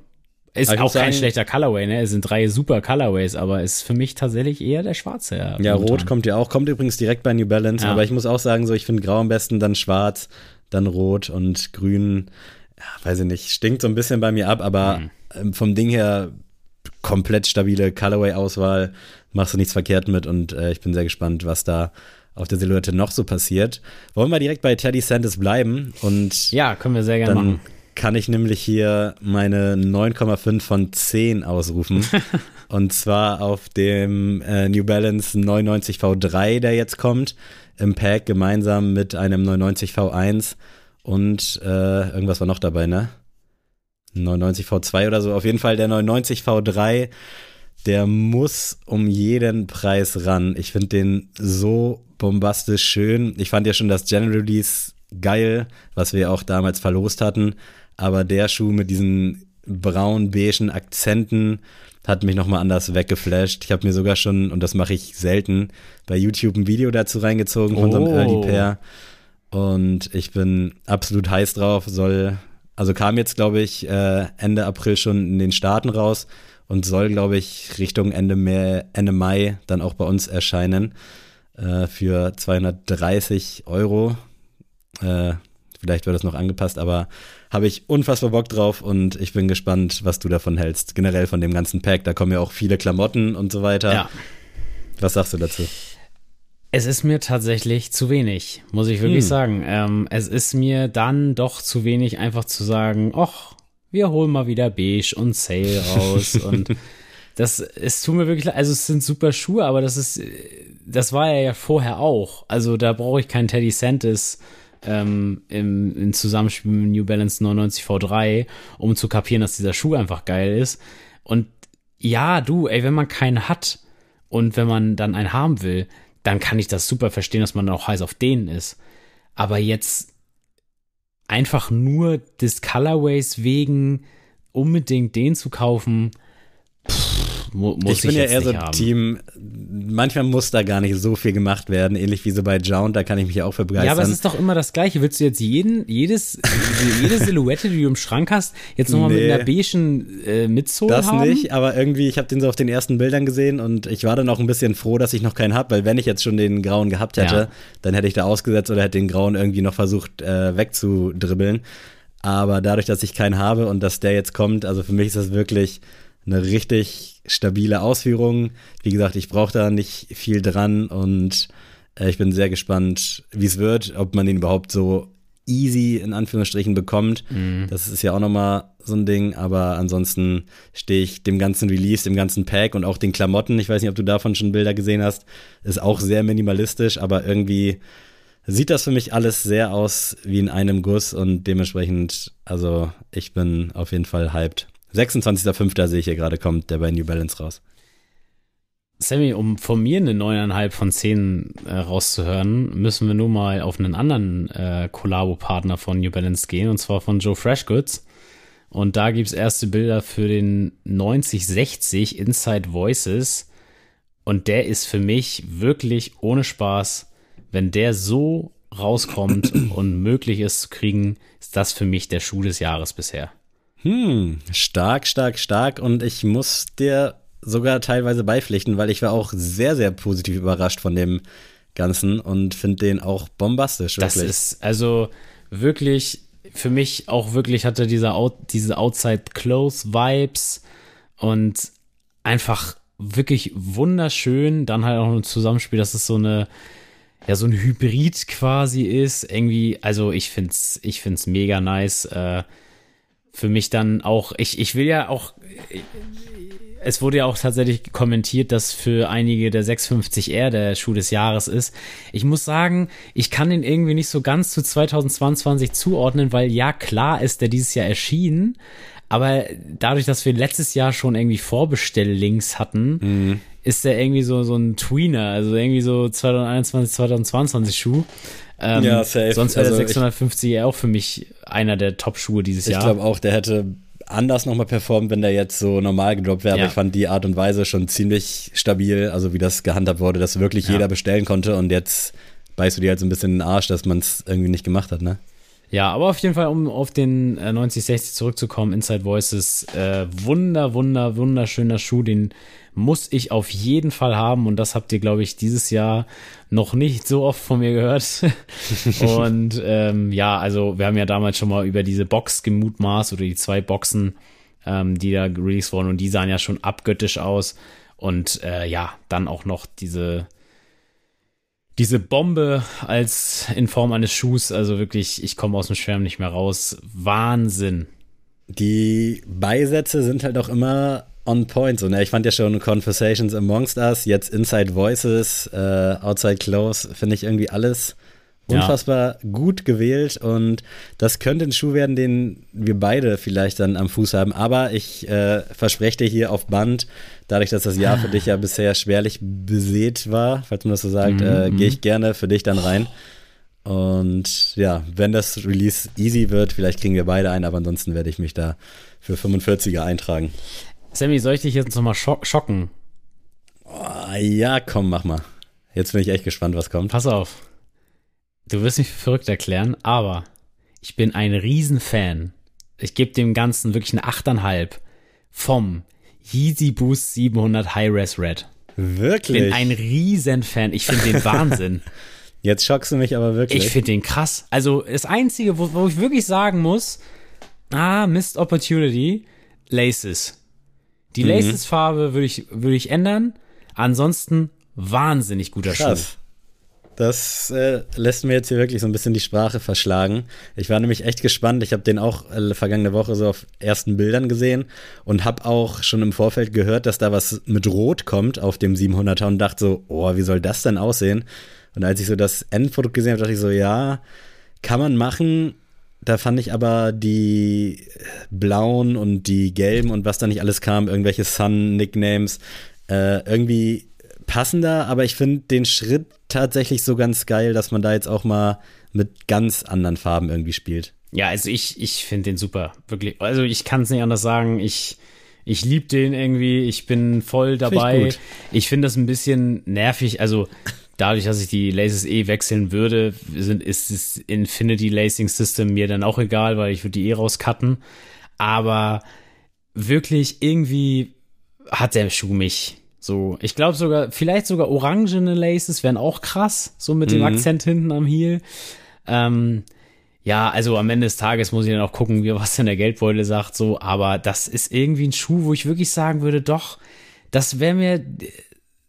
ist auch kein sagen, schlechter Colorway, ne? Es sind drei super Colorways, aber ist für mich tatsächlich eher der schwarze. Ja, ja rot kommt ja auch, kommt übrigens direkt bei New Balance, ja. aber ich muss auch sagen, so ich finde grau am besten, dann schwarz, dann rot und grün. Ja, weiß ich nicht, stinkt so ein bisschen bei mir ab, aber mhm. vom Ding her komplett stabile Colorway-Auswahl, machst du nichts verkehrt mit und äh, ich bin sehr gespannt, was da auf der Silhouette noch so passiert. Wollen wir direkt bei Teddy Sanders bleiben und ja, können wir sehr gerne machen kann ich nämlich hier meine 9,5 von 10 ausrufen. und zwar auf dem äh, New Balance 99 V3, der jetzt kommt, im Pack gemeinsam mit einem 99 V1 und äh, irgendwas war noch dabei, ne? 99 V2 oder so. Auf jeden Fall der 99 V3, der muss um jeden Preis ran. Ich finde den so bombastisch schön. Ich fand ja schon das General Release geil, was wir auch damals verlost hatten aber der Schuh mit diesen braun-beigen Akzenten hat mich nochmal anders weggeflasht. Ich habe mir sogar schon, und das mache ich selten, bei YouTube ein Video dazu reingezogen von oh. so einem Early oh. Pair. Und ich bin absolut heiß drauf. Soll, also kam jetzt, glaube ich, äh, Ende April schon in den Staaten raus und soll, glaube ich, Richtung Ende, Mai, Ende Mai dann auch bei uns erscheinen. Äh, für 230 Euro. Äh, vielleicht wird das noch angepasst, aber habe ich unfassbar Bock drauf und ich bin gespannt, was du davon hältst. Generell von dem ganzen Pack. Da kommen ja auch viele Klamotten und so weiter. Ja. Was sagst du dazu? Es ist mir tatsächlich zu wenig, muss ich wirklich hm. sagen. Ähm, es ist mir dann doch zu wenig, einfach zu sagen, ach, wir holen mal wieder Beige und Sale raus und das, es tut mir wirklich leid. Also es sind super Schuhe, aber das ist, das war ja vorher auch. Also da brauche ich keinen Teddy Santis ähm, im, im Zusammenspiel mit New Balance 99 V3, um zu kapieren, dass dieser Schuh einfach geil ist. Und ja, du, ey, wenn man keinen hat und wenn man dann einen haben will, dann kann ich das super verstehen, dass man auch heiß auf den ist. Aber jetzt einfach nur des Colorways wegen unbedingt den zu kaufen, muss ich bin ich ja eher so ein Team, manchmal muss da gar nicht so viel gemacht werden, ähnlich wie so bei Jound, da kann ich mich auch für begeistern. Ja, aber es ist doch immer das Gleiche. Willst du jetzt jeden, jedes, jede Silhouette, die du im Schrank hast, jetzt nochmal nee, mit einer beigen äh, Midsole Das haben? nicht, aber irgendwie, ich habe den so auf den ersten Bildern gesehen und ich war dann auch ein bisschen froh, dass ich noch keinen habe, weil wenn ich jetzt schon den grauen gehabt hätte, ja. dann hätte ich da ausgesetzt oder hätte den grauen irgendwie noch versucht äh, wegzudribbeln. Aber dadurch, dass ich keinen habe und dass der jetzt kommt, also für mich ist das wirklich eine richtig stabile Ausführung. Wie gesagt, ich brauche da nicht viel dran und äh, ich bin sehr gespannt, wie es wird, ob man den überhaupt so easy in Anführungsstrichen bekommt. Mhm. Das ist ja auch nochmal so ein Ding, aber ansonsten stehe ich dem ganzen Release, dem ganzen Pack und auch den Klamotten, ich weiß nicht, ob du davon schon Bilder gesehen hast, ist auch sehr minimalistisch, aber irgendwie sieht das für mich alles sehr aus wie in einem Guss und dementsprechend, also ich bin auf jeden Fall hyped. 26.05. sehe ich hier gerade, kommt der bei New Balance raus. Sammy, um von mir eine 9,5 von 10 äh, rauszuhören, müssen wir nur mal auf einen anderen äh, Kollabo-Partner von New Balance gehen, und zwar von Joe Freshgoods. Und da gibt es erste Bilder für den 9060 Inside Voices. Und der ist für mich wirklich ohne Spaß, wenn der so rauskommt und möglich ist zu kriegen, ist das für mich der Schuh des Jahres bisher. Hm, stark, stark, stark. Und ich muss dir sogar teilweise beipflichten, weil ich war auch sehr, sehr positiv überrascht von dem Ganzen und finde den auch bombastisch. Wirklich. Das ist also wirklich für mich auch wirklich hatte dieser Out, diese Outside Close Vibes und einfach wirklich wunderschön. Dann halt auch ein Zusammenspiel, dass es so eine ja so ein Hybrid quasi ist. Irgendwie, also ich find's ich find's mega nice. Äh, für mich dann auch, ich, ich will ja auch, es wurde ja auch tatsächlich kommentiert, dass für einige der 650R der Schuh des Jahres ist. Ich muss sagen, ich kann den irgendwie nicht so ganz zu 2022 zuordnen, weil ja, klar ist der dieses Jahr erschienen, aber dadurch, dass wir letztes Jahr schon irgendwie Vorbestelllinks hatten, mhm. Ist der irgendwie so, so ein Tweener, also irgendwie so 2021, 2022 Schuh. Ähm, ja, safe. Sonst wäre also der 650 auch für mich einer der Top-Schuhe dieses ich Jahr. Ich glaube auch, der hätte anders nochmal performt, wenn der jetzt so normal gedroppt wäre. Ja. Aber ich fand die Art und Weise schon ziemlich stabil, also wie das gehandhabt wurde, dass wirklich ja. jeder bestellen konnte und jetzt beißt du dir halt so ein bisschen in den Arsch, dass man es irgendwie nicht gemacht hat, ne? Ja, aber auf jeden Fall, um auf den äh, 9060 zurückzukommen, Inside Voices, äh, wunder, wunder, wunderschöner Schuh, den muss ich auf jeden Fall haben und das habt ihr, glaube ich, dieses Jahr noch nicht so oft von mir gehört. und ähm, ja, also wir haben ja damals schon mal über diese Box gemutmaßt oder die zwei Boxen, ähm, die da released wurden und die sahen ja schon abgöttisch aus und äh, ja, dann auch noch diese diese Bombe als in Form eines Schuhs, also wirklich, ich komme aus dem Schwärmen nicht mehr raus. Wahnsinn. Die Beisätze sind halt auch immer on point. So, ne? Ich fand ja schon Conversations Amongst Us, jetzt Inside Voices, äh, Outside Close, finde ich irgendwie alles unfassbar ja. gut gewählt und das könnte ein Schuh werden, den wir beide vielleicht dann am Fuß haben. Aber ich äh, verspreche dir hier auf Band, dadurch, dass das Jahr für dich ja bisher schwerlich besät war, falls man das so sagt, mhm, äh, gehe ich mhm. gerne für dich dann rein. Und ja, wenn das Release easy wird, vielleicht kriegen wir beide ein, aber ansonsten werde ich mich da für 45er eintragen. Sammy, soll ich dich jetzt nochmal schock schocken? Oh, ja, komm, mach mal. Jetzt bin ich echt gespannt, was kommt. Pass auf. Du wirst mich für verrückt erklären, aber ich bin ein Riesenfan. Ich gebe dem Ganzen wirklich eine 8,5 vom Yeezy Boost 700 High-Res Red. Wirklich? Ich bin ein Riesenfan. Ich finde den Wahnsinn. Jetzt schockst du mich aber wirklich. Ich finde den krass. Also das Einzige, wo, wo ich wirklich sagen muss, ah, Missed Opportunity, Laces. Die mhm. Laces-Farbe würde ich, würde ich ändern. Ansonsten wahnsinnig guter Krass. Schuh. Das äh, lässt mir jetzt hier wirklich so ein bisschen die Sprache verschlagen. Ich war nämlich echt gespannt. Ich habe den auch äh, vergangene Woche so auf ersten Bildern gesehen und habe auch schon im Vorfeld gehört, dass da was mit Rot kommt auf dem 700er und dachte so, oh, wie soll das denn aussehen? Und als ich so das Endprodukt gesehen habe, dachte ich so, ja, kann man machen. Da fand ich aber die blauen und die gelben und was da nicht alles kam, irgendwelche Sun-Nicknames, äh, irgendwie passender, aber ich finde den Schritt tatsächlich so ganz geil, dass man da jetzt auch mal mit ganz anderen Farben irgendwie spielt. Ja, also ich, ich finde den super, wirklich. Also ich kann es nicht anders sagen. Ich, ich liebe den irgendwie. Ich bin voll dabei. Find ich, ich finde das ein bisschen nervig. Also dadurch, dass ich die Laces eh wechseln würde, sind, ist das Infinity Lacing System mir dann auch egal, weil ich würde die eh rauscutten. Aber wirklich irgendwie hat der Schuh mich so, ich glaube sogar, vielleicht sogar orangene Laces wären auch krass, so mit mhm. dem Akzent hinten am Heel. Ähm, ja, also am Ende des Tages muss ich dann auch gucken, wie was denn der Geldbeutel sagt, so, aber das ist irgendwie ein Schuh, wo ich wirklich sagen würde, doch, das wäre mir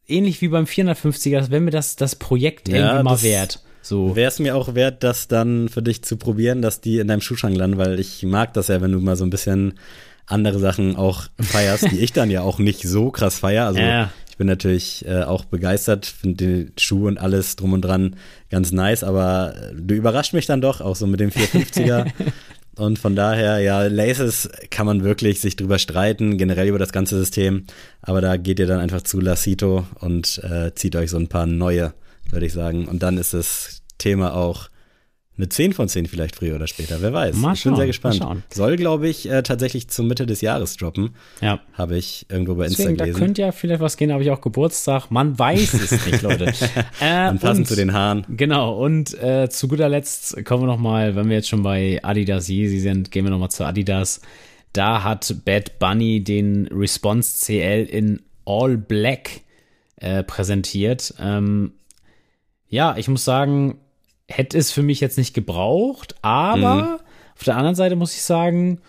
ähnlich wie beim 450er, das wäre mir das, das Projekt ja, irgendwie mal wert. So. Wäre es mir auch wert, das dann für dich zu probieren, dass die in deinem Schuhschrank landen, weil ich mag das ja, wenn du mal so ein bisschen andere Sachen auch feierst, die ich dann ja auch nicht so krass feier. Also ja. ich bin natürlich äh, auch begeistert, finde den Schuh und alles drum und dran ganz nice, aber äh, du überrascht mich dann doch auch so mit dem 450er. und von daher, ja, Laces kann man wirklich sich drüber streiten, generell über das ganze System. Aber da geht ihr dann einfach zu Lacito und äh, zieht euch so ein paar neue, würde ich sagen. Und dann ist das Thema auch eine 10 von 10 vielleicht früher oder später, wer weiß. Mal ich bin sehr gespannt. Soll, glaube ich, äh, tatsächlich zur Mitte des Jahres droppen. Ja. Habe ich irgendwo bei Deswegen, Insta gelesen. Da könnte ja vielleicht was gehen, habe ich auch Geburtstag. Man weiß es nicht, Leute. äh, und passend zu den Haaren. Genau, und äh, zu guter Letzt kommen wir noch mal, wenn wir jetzt schon bei Adidas Yeezy sind, gehen wir noch mal zu Adidas. Da hat Bad Bunny den Response CL in All Black äh, präsentiert. Ähm, ja, ich muss sagen, hätte es für mich jetzt nicht gebraucht, aber mhm. auf der anderen Seite muss ich sagen,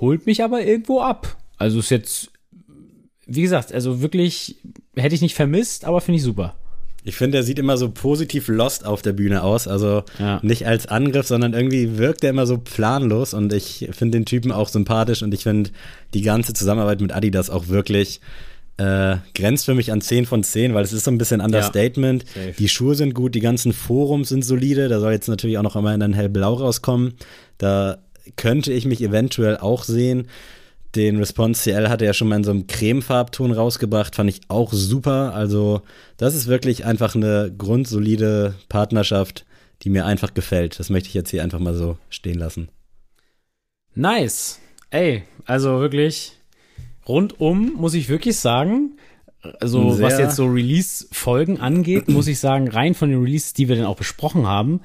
holt mich aber irgendwo ab. Also ist jetzt, wie gesagt, also wirklich hätte ich nicht vermisst, aber finde ich super. Ich finde, er sieht immer so positiv lost auf der Bühne aus. Also ja. nicht als Angriff, sondern irgendwie wirkt er immer so planlos. Und ich finde den Typen auch sympathisch und ich finde die ganze Zusammenarbeit mit Adidas auch wirklich äh, grenzt für mich an 10 von 10, weil es ist so ein bisschen Understatement. Ja, die Schuhe sind gut, die ganzen Forums sind solide. Da soll jetzt natürlich auch noch einmal in ein hellblau rauskommen. Da könnte ich mich eventuell auch sehen. Den Response CL hatte er schon mal in so einem Cremefarbton rausgebracht, fand ich auch super. Also, das ist wirklich einfach eine grundsolide Partnerschaft, die mir einfach gefällt. Das möchte ich jetzt hier einfach mal so stehen lassen. Nice. Ey, also wirklich rundum muss ich wirklich sagen, also was jetzt so Release-Folgen angeht, muss ich sagen, rein von den Releases, die wir dann auch besprochen haben,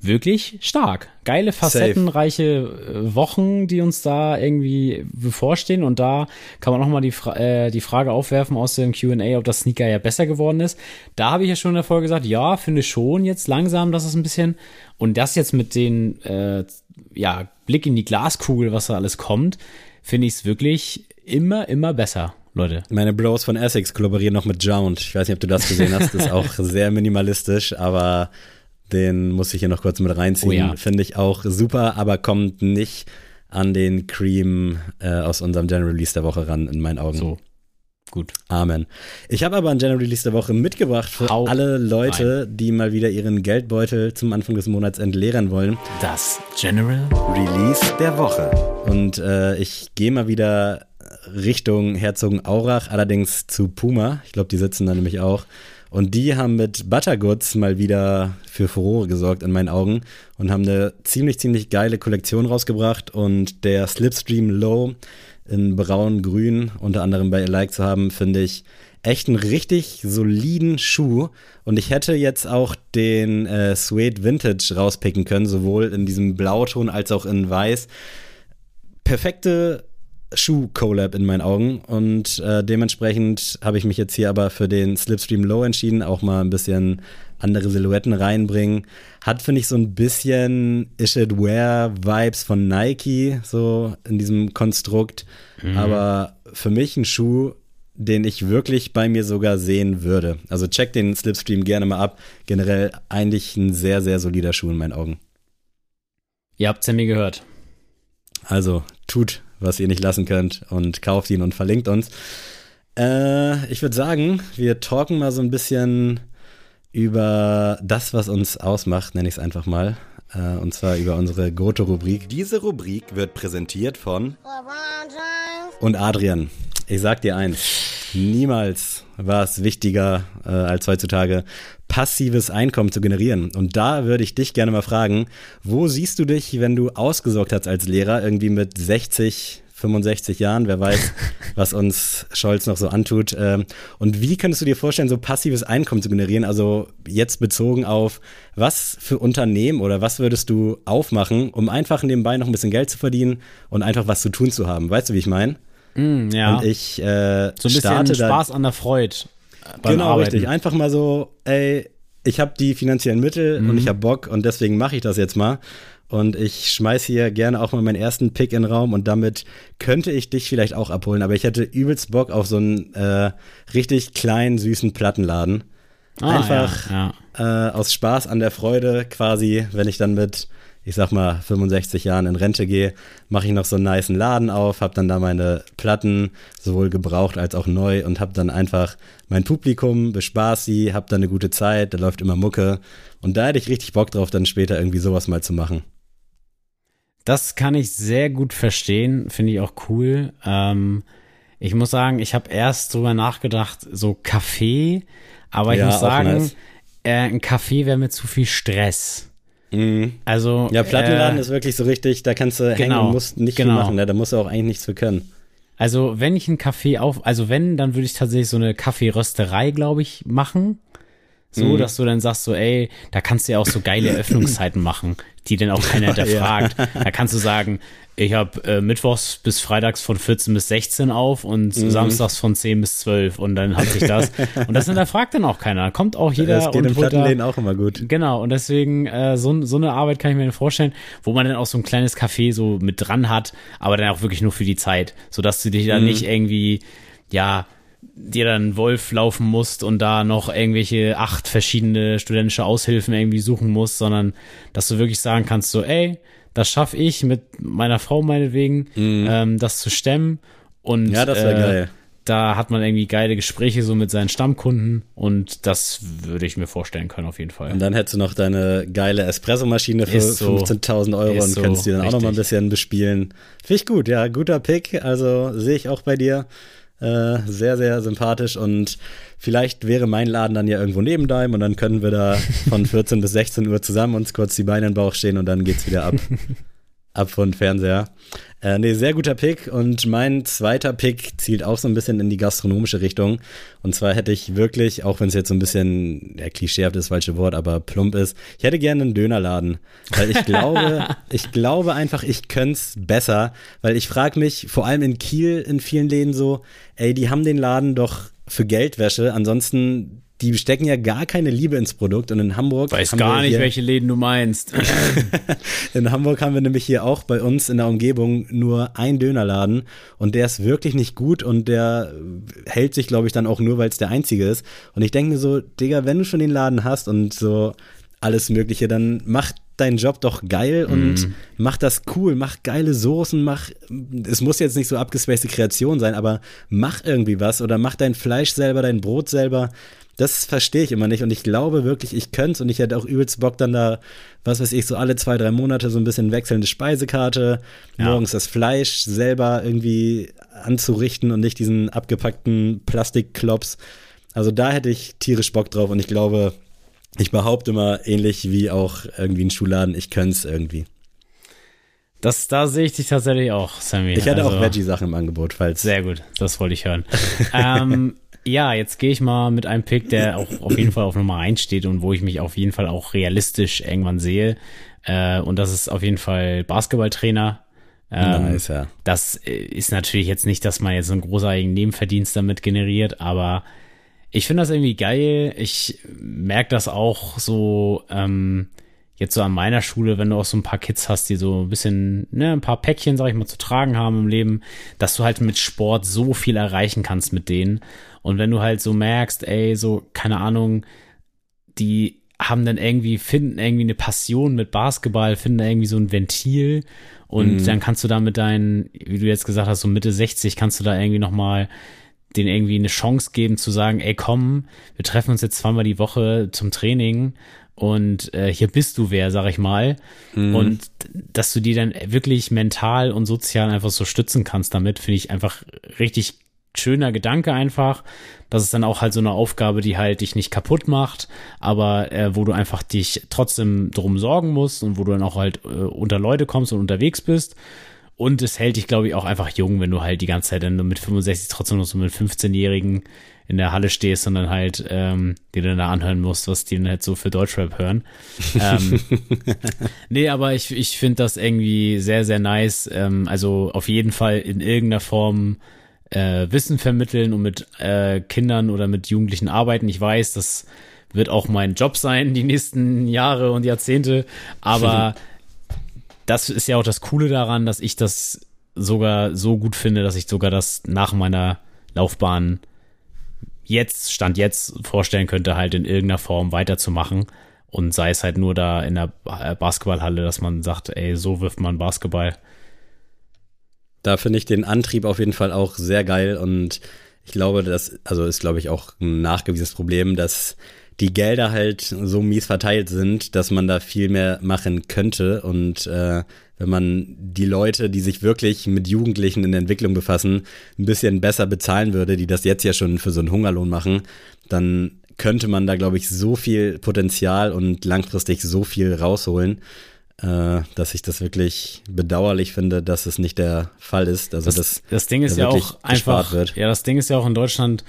wirklich stark. Geile, facettenreiche äh, Wochen, die uns da irgendwie bevorstehen. Und da kann man nochmal die, Fra äh, die Frage aufwerfen aus dem Q&A, ob das Sneaker ja besser geworden ist. Da habe ich ja schon in der Folge gesagt, ja, finde schon jetzt langsam, dass es ein bisschen und das jetzt mit den, äh, ja, Blick in die Glaskugel, was da alles kommt, finde ich es wirklich immer, immer besser. Leute. Meine Bros von Essex kollaborieren noch mit Jound. Ich weiß nicht, ob du das gesehen hast. Das ist auch sehr minimalistisch, aber den muss ich hier noch kurz mit reinziehen. Oh ja. Finde ich auch super, aber kommt nicht an den Cream äh, aus unserem General Release der Woche ran, in meinen Augen. So. Gut. Amen. Ich habe aber ein General Release der Woche mitgebracht für Hau alle Leute, rein. die mal wieder ihren Geldbeutel zum Anfang des Monats entleeren wollen. Das General Release der Woche. Und äh, ich gehe mal wieder Richtung Herzogenaurach, allerdings zu Puma. Ich glaube, die sitzen da nämlich auch. Und die haben mit Buttergoods mal wieder für Furore gesorgt in meinen Augen und haben eine ziemlich, ziemlich geile Kollektion rausgebracht. Und der Slipstream Low in braun-grün, unter anderem bei Alike zu haben, finde ich echt einen richtig soliden Schuh. Und ich hätte jetzt auch den äh, Suede Vintage rauspicken können, sowohl in diesem Blauton als auch in Weiß. Perfekte Schuh-Collab in meinen Augen. Und äh, dementsprechend habe ich mich jetzt hier aber für den Slipstream Low entschieden, auch mal ein bisschen andere Silhouetten reinbringen. Hat, finde ich, so ein bisschen Is It Wear-Vibes von Nike, so in diesem Konstrukt. Mhm. Aber für mich ein Schuh, den ich wirklich bei mir sogar sehen würde. Also check den Slipstream gerne mal ab. Generell eigentlich ein sehr, sehr solider Schuh in meinen Augen. Ihr habt es ja mir gehört. Also tut, was ihr nicht lassen könnt und kauft ihn und verlinkt uns. Äh, ich würde sagen, wir talken mal so ein bisschen über das, was uns ausmacht, nenne ich es einfach mal. Äh, und zwar über unsere Goto-Rubrik. Diese Rubrik wird präsentiert von und Adrian. Ich sag dir eins, niemals war es wichtiger äh, als heutzutage, passives Einkommen zu generieren. Und da würde ich dich gerne mal fragen, wo siehst du dich, wenn du ausgesorgt hast als Lehrer, irgendwie mit 60, 65 Jahren, wer weiß, was uns Scholz noch so antut. Ähm, und wie könntest du dir vorstellen, so passives Einkommen zu generieren? Also jetzt bezogen auf, was für Unternehmen oder was würdest du aufmachen, um einfach nebenbei noch ein bisschen Geld zu verdienen und einfach was zu tun zu haben? Weißt du, wie ich meine? Mm, ja. Und ich äh, so ein bisschen Spaß an der Freude. Genau, Arbeiten. richtig. Einfach mal so, ey, ich habe die finanziellen Mittel mhm. und ich habe Bock und deswegen mache ich das jetzt mal. Und ich schmeiß hier gerne auch mal meinen ersten Pick in den Raum und damit könnte ich dich vielleicht auch abholen. Aber ich hätte übelst Bock auf so einen äh, richtig kleinen, süßen Plattenladen. Ah, Einfach ja, ja. Äh, aus Spaß an der Freude quasi, wenn ich dann mit, ich sag mal, 65 Jahren in Rente gehe, mache ich noch so einen niceen Laden auf, hab dann da meine Platten, sowohl gebraucht als auch neu und hab dann einfach mein Publikum, bespaß sie, hab dann eine gute Zeit, da läuft immer Mucke. Und da hätte ich richtig Bock drauf, dann später irgendwie sowas mal zu machen. Das kann ich sehr gut verstehen, finde ich auch cool. Ähm, ich muss sagen, ich habe erst drüber nachgedacht, so Kaffee, aber ich ja, muss sagen, nice. äh, ein Kaffee wäre mir zu viel Stress. Mhm. Also ja, Plattenladen äh, ist wirklich so richtig, da kannst du genau, hängen und musst nicht genau. viel machen, ne? da musst du auch eigentlich nichts für können. Also wenn ich einen Kaffee auf, also wenn, dann würde ich tatsächlich so eine Kaffeerösterei, glaube ich, machen. So, mhm. dass du dann sagst so, ey, da kannst du ja auch so geile Öffnungszeiten machen, die dann auch keiner hinterfragt. ja. Da kannst du sagen, ich habe äh, mittwochs bis freitags von 14 bis 16 auf und mhm. samstags von 10 bis 12 und dann hat sich das. und das hinterfragt dann auch keiner. Da kommt auch jeder das geht und im Plattenläden auch immer gut. Genau, und deswegen äh, so, so eine Arbeit kann ich mir vorstellen, wo man dann auch so ein kleines Café so mit dran hat, aber dann auch wirklich nur für die Zeit, sodass du dich dann mhm. nicht irgendwie, ja, dir dann Wolf laufen musst und da noch irgendwelche acht verschiedene studentische Aushilfen irgendwie suchen musst, sondern dass du wirklich sagen kannst, so, ey, das schaffe ich mit meiner Frau meinetwegen, mhm. ähm, das zu stemmen. Und ja, das wäre äh, geil. Da hat man irgendwie geile Gespräche so mit seinen Stammkunden und das würde ich mir vorstellen können auf jeden Fall. Und dann hättest du noch deine geile Espressomaschine für so, 15.000 Euro und so, könntest die dann richtig. auch noch mal ein bisschen bespielen. Finde ich gut, ja, guter Pick. Also sehe ich auch bei dir. Äh, sehr, sehr sympathisch und vielleicht wäre mein Laden dann ja irgendwo neben deinem und dann können wir da von 14 bis 16 Uhr zusammen uns kurz die Beine in den Bauch stehen und dann geht's wieder ab. ab von Fernseher. Äh, nee, sehr guter Pick. Und mein zweiter Pick zielt auch so ein bisschen in die gastronomische Richtung. Und zwar hätte ich wirklich, auch wenn es jetzt so ein bisschen, ja, klischeehaft ist das falsche Wort, aber plump ist, ich hätte gerne einen Dönerladen. Weil ich glaube, ich glaube einfach, ich könnte es besser. Weil ich frage mich, vor allem in Kiel in vielen Läden so, ey, die haben den Laden doch für Geldwäsche. Ansonsten die stecken ja gar keine Liebe ins Produkt und in Hamburg. Weiß gar nicht, welche Läden du meinst. in Hamburg haben wir nämlich hier auch bei uns in der Umgebung nur einen Dönerladen und der ist wirklich nicht gut und der hält sich, glaube ich, dann auch nur, weil es der einzige ist. Und ich denke mir so, Digga, wenn du schon den Laden hast und so alles Mögliche, dann mach deinen Job doch geil und mm. mach das cool, mach geile Soßen, mach, es muss jetzt nicht so abgespacede Kreation sein, aber mach irgendwie was oder mach dein Fleisch selber, dein Brot selber das verstehe ich immer nicht und ich glaube wirklich, ich könnte es und ich hätte auch übelst Bock dann da, was weiß ich, so alle zwei, drei Monate so ein bisschen wechselnde Speisekarte, ja. morgens das Fleisch selber irgendwie anzurichten und nicht diesen abgepackten Plastikklops. Also da hätte ich tierisch Bock drauf und ich glaube, ich behaupte mal ähnlich wie auch irgendwie ein Schuhladen, ich könnte es irgendwie. Das, da sehe ich dich tatsächlich auch, Sammy. Ich hätte also, auch Veggie-Sachen im Angebot, falls. Sehr gut, das wollte ich hören. ähm, ja, jetzt gehe ich mal mit einem Pick, der auch auf jeden Fall auf Nummer 1 steht und wo ich mich auf jeden Fall auch realistisch irgendwann sehe. Äh, und das ist auf jeden Fall Basketballtrainer. Ähm, nice, ja. Das äh, ist natürlich jetzt nicht, dass man jetzt einen großartigen Nebenverdienst damit generiert, aber ich finde das irgendwie geil. Ich merke das auch so, ähm, jetzt so an meiner Schule, wenn du auch so ein paar Kids hast, die so ein bisschen, ne, ein paar Päckchen, sag ich mal, zu tragen haben im Leben, dass du halt mit Sport so viel erreichen kannst mit denen. Und wenn du halt so merkst, ey, so, keine Ahnung, die haben dann irgendwie, finden irgendwie eine Passion mit Basketball, finden irgendwie so ein Ventil und mhm. dann kannst du da mit deinen, wie du jetzt gesagt hast, so Mitte 60, kannst du da irgendwie nochmal den irgendwie eine Chance geben zu sagen, ey komm, wir treffen uns jetzt zweimal die Woche zum Training und äh, hier bist du wer, sag ich mal. Mhm. Und dass du die dann wirklich mental und sozial einfach so stützen kannst damit, finde ich einfach richtig schöner Gedanke einfach. Das ist dann auch halt so eine Aufgabe, die halt dich nicht kaputt macht, aber äh, wo du einfach dich trotzdem drum sorgen musst und wo du dann auch halt äh, unter Leute kommst und unterwegs bist. Und es hält dich, glaube ich, auch einfach jung, wenn du halt die ganze Zeit dann mit 65 trotzdem noch so mit 15-Jährigen in der Halle stehst, sondern halt ähm, die dann da anhören musst, was die dann halt so für Deutschrap hören. ähm, nee, aber ich, ich finde das irgendwie sehr, sehr nice. Ähm, also auf jeden Fall in irgendeiner Form äh, Wissen vermitteln und mit äh, Kindern oder mit Jugendlichen arbeiten. Ich weiß, das wird auch mein Job sein, die nächsten Jahre und Jahrzehnte, aber das ist ja auch das Coole daran, dass ich das sogar so gut finde, dass ich sogar das nach meiner Laufbahn jetzt, Stand jetzt, vorstellen könnte, halt in irgendeiner Form weiterzumachen. Und sei es halt nur da in der Basketballhalle, dass man sagt, ey, so wirft man Basketball. Da finde ich den Antrieb auf jeden Fall auch sehr geil und ich glaube, das, also ist, glaube ich, auch ein nachgewiesenes Problem, dass die Gelder halt so mies verteilt sind, dass man da viel mehr machen könnte. Und äh, wenn man die Leute, die sich wirklich mit Jugendlichen in der Entwicklung befassen, ein bisschen besser bezahlen würde, die das jetzt ja schon für so einen Hungerlohn machen, dann könnte man da, glaube ich, so viel Potenzial und langfristig so viel rausholen, äh, dass ich das wirklich bedauerlich finde, dass es nicht der Fall ist. Also das, das, Ding ist ja auch einfach, wird. ja, das Ding ist ja auch in Deutschland,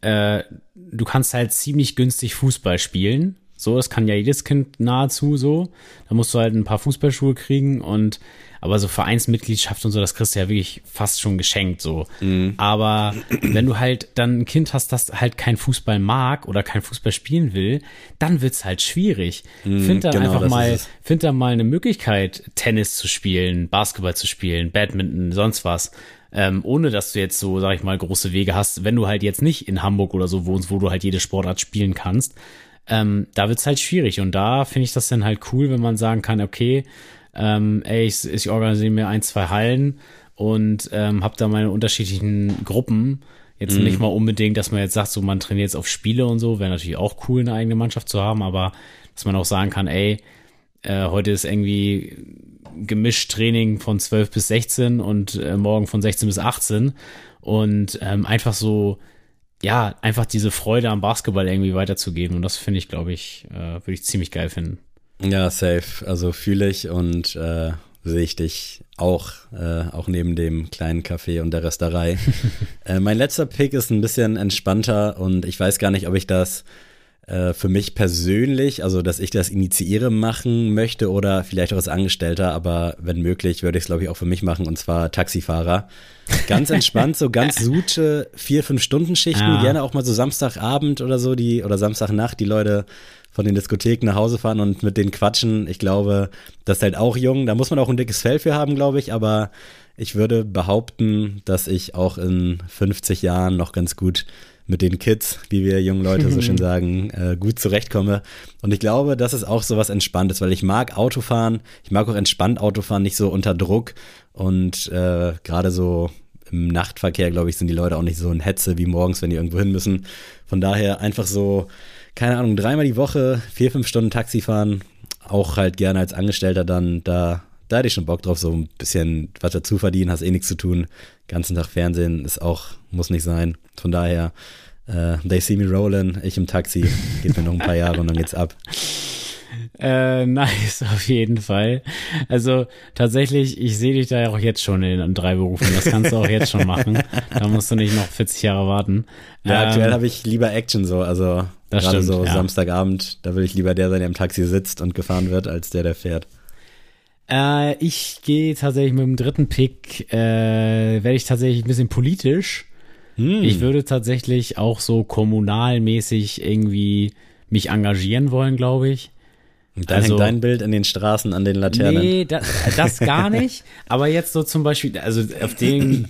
äh, du kannst halt ziemlich günstig Fußball spielen. So, das kann ja jedes Kind nahezu so. Da musst du halt ein paar Fußballschuhe kriegen und aber so Vereinsmitgliedschaft und so, das kriegst du ja wirklich fast schon geschenkt so. Mhm. Aber wenn du halt dann ein Kind hast, das halt kein Fußball mag oder kein Fußball spielen will, dann wird's halt schwierig. Mhm, find da genau, einfach mal, find da mal eine Möglichkeit, Tennis zu spielen, Basketball zu spielen, Badminton, sonst was ähm, ohne dass du jetzt so, sag ich mal, große Wege hast, wenn du halt jetzt nicht in Hamburg oder so wohnst, wo du halt jede Sportart spielen kannst, ähm, da wird's halt schwierig. Und da finde ich das dann halt cool, wenn man sagen kann, okay, ähm, ey, ich, ich organisiere mir ein, zwei Hallen und ähm, habe da meine unterschiedlichen Gruppen. Jetzt mhm. nicht mal unbedingt, dass man jetzt sagt, so man trainiert jetzt auf Spiele und so, wäre natürlich auch cool, eine eigene Mannschaft zu haben, aber dass man auch sagen kann, ey, äh, heute ist irgendwie gemischt Training von 12 bis 16 und äh, morgen von 16 bis 18 und ähm, einfach so, ja, einfach diese Freude am Basketball irgendwie weiterzugeben und das finde ich, glaube ich, äh, würde ich ziemlich geil finden. Ja, safe. Also fühle ich und äh, sehe ich dich auch, äh, auch neben dem kleinen Café und der Resterei. äh, mein letzter Pick ist ein bisschen entspannter und ich weiß gar nicht, ob ich das äh, für mich persönlich, also dass ich das initiiere, machen möchte oder vielleicht auch als Angestellter, aber wenn möglich, würde ich es, glaube ich, auch für mich machen und zwar Taxifahrer. Ganz entspannt, so ganz sute vier, fünf Stunden Schichten, ja. gerne auch mal so Samstagabend oder so, die oder Samstagnacht, die Leute von den Diskotheken nach Hause fahren und mit denen quatschen. Ich glaube, das ist halt auch jung. Da muss man auch ein dickes Fell für haben, glaube ich, aber ich würde behaupten, dass ich auch in 50 Jahren noch ganz gut mit den Kids, wie wir jungen Leute so schön sagen, äh, gut zurechtkomme. Und ich glaube, das ist auch so was Entspanntes, weil ich mag Autofahren, ich mag auch entspannt Autofahren, nicht so unter Druck. Und äh, gerade so im Nachtverkehr, glaube ich, sind die Leute auch nicht so in Hetze wie morgens, wenn die irgendwo hin müssen. Von daher einfach so, keine Ahnung, dreimal die Woche, vier, fünf Stunden Taxi fahren, auch halt gerne als Angestellter dann da da hätte ich schon Bock drauf, so ein bisschen was dazu verdienen, hast eh nichts zu tun. Ganzen Tag Fernsehen ist auch, muss nicht sein. Von daher, äh, they see me rolling, ich im Taxi, geht mir noch ein paar Jahre und dann geht's ab. Äh, nice, auf jeden Fall. Also tatsächlich, ich sehe dich da ja auch jetzt schon in, drei Berufen. Das kannst du auch jetzt schon machen. Da musst du nicht noch 40 Jahre warten. Ja, ähm, aktuell habe ich lieber Action so. Also gerade so ja. Samstagabend, da will ich lieber der sein, der im Taxi sitzt und gefahren wird, als der, der fährt. Äh, ich gehe tatsächlich mit dem dritten Pick, äh, werde ich tatsächlich ein bisschen politisch. Hm. Ich würde tatsächlich auch so kommunalmäßig irgendwie mich engagieren wollen, glaube ich. Und da also, hängt dein Bild in den Straßen an den Laternen. Nee, das, das gar nicht. aber jetzt so zum Beispiel, also auf dem,